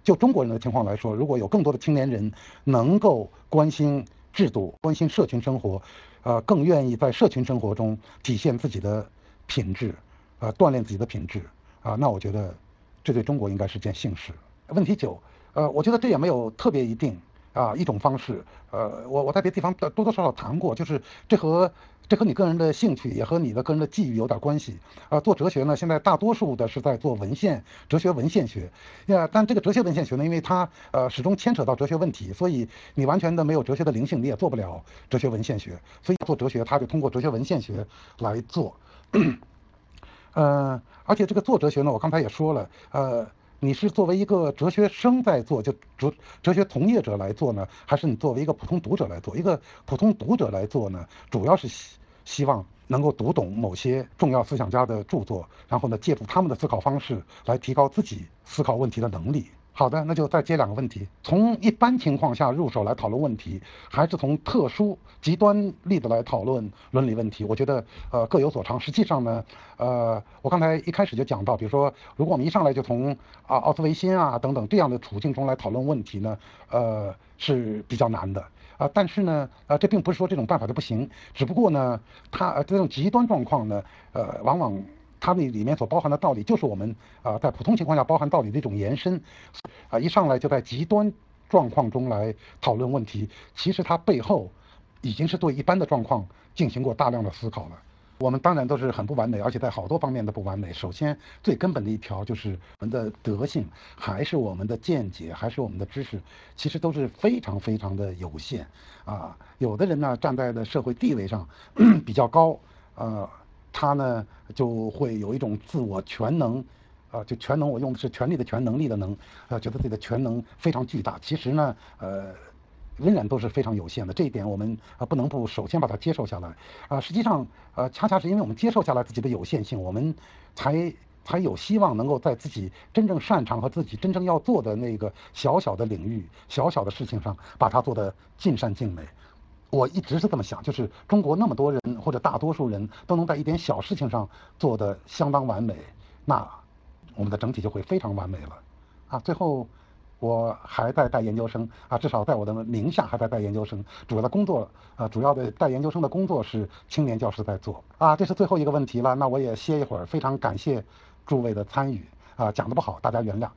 就中国人的情况来说，如果有更多的青年人能够关心制度、关心社群生活。呃，更愿意在社群生活中体现自己的品质，呃，锻炼自己的品质，啊，那我觉得这对中国应该是件幸事。问题九，呃，我觉得这也没有特别一定。啊，一种方式，呃，我我在别的地方多多少少谈过，就是这和这和你个人的兴趣，也和你的个人的际遇有点关系。啊，做哲学呢，现在大多数的是在做文献哲学文献学，呀，但这个哲学文献学呢，因为它呃始终牵扯到哲学问题，所以你完全的没有哲学的灵性，你也做不了哲学文献学。所以做哲学，他就通过哲学文献学来做。呃，而且这个做哲学呢，我刚才也说了，呃。你是作为一个哲学生在做，就哲哲学从业者来做呢，还是你作为一个普通读者来做？一个普通读者来做呢，主要是希希望能够读懂某些重要思想家的著作，然后呢，借助他们的思考方式来提高自己思考问题的能力。好的，那就再接两个问题。从一般情况下入手来讨论问题，还是从特殊极端例子来讨论伦理问题？我觉得呃各有所长。实际上呢，呃，我刚才一开始就讲到，比如说，如果我们一上来就从啊奥斯维辛啊等等这样的处境中来讨论问题呢，呃是比较难的啊。但是呢，呃这并不是说这种办法就不行，只不过呢，它这种极端状况呢，呃往往。它那里面所包含的道理，就是我们啊在普通情况下包含道理的一种延伸，啊一上来就在极端状况中来讨论问题，其实它背后已经是对一般的状况进行过大量的思考了。我们当然都是很不完美，而且在好多方面都不完美。首先，最根本的一条就是我们的德性，还是我们的见解，还是我们的知识，其实都是非常非常的有限啊。有的人呢，站在的社会地位上比较高，呃，他呢就会有一种自我全能，啊，就全能，我用的是权力的权能力的能，呃，觉得自己的全能非常巨大。其实呢，呃。仍然都是非常有限的，这一点我们啊不能不首先把它接受下来啊。实际上，呃，恰恰是因为我们接受下来自己的有限性，我们才才有希望能够在自己真正擅长和自己真正要做的那个小小的领域、小小的事情上，把它做得尽善尽美。我一直是这么想，就是中国那么多人或者大多数人都能在一点小事情上做得相当完美，那我们的整体就会非常完美了啊。最后。我还在带研究生啊，至少在我的名下还在带研究生。主要的工作，啊，主要的带研究生的工作是青年教师在做啊。这是最后一个问题了，那我也歇一会儿。非常感谢诸位的参与啊，讲的不好，大家原谅。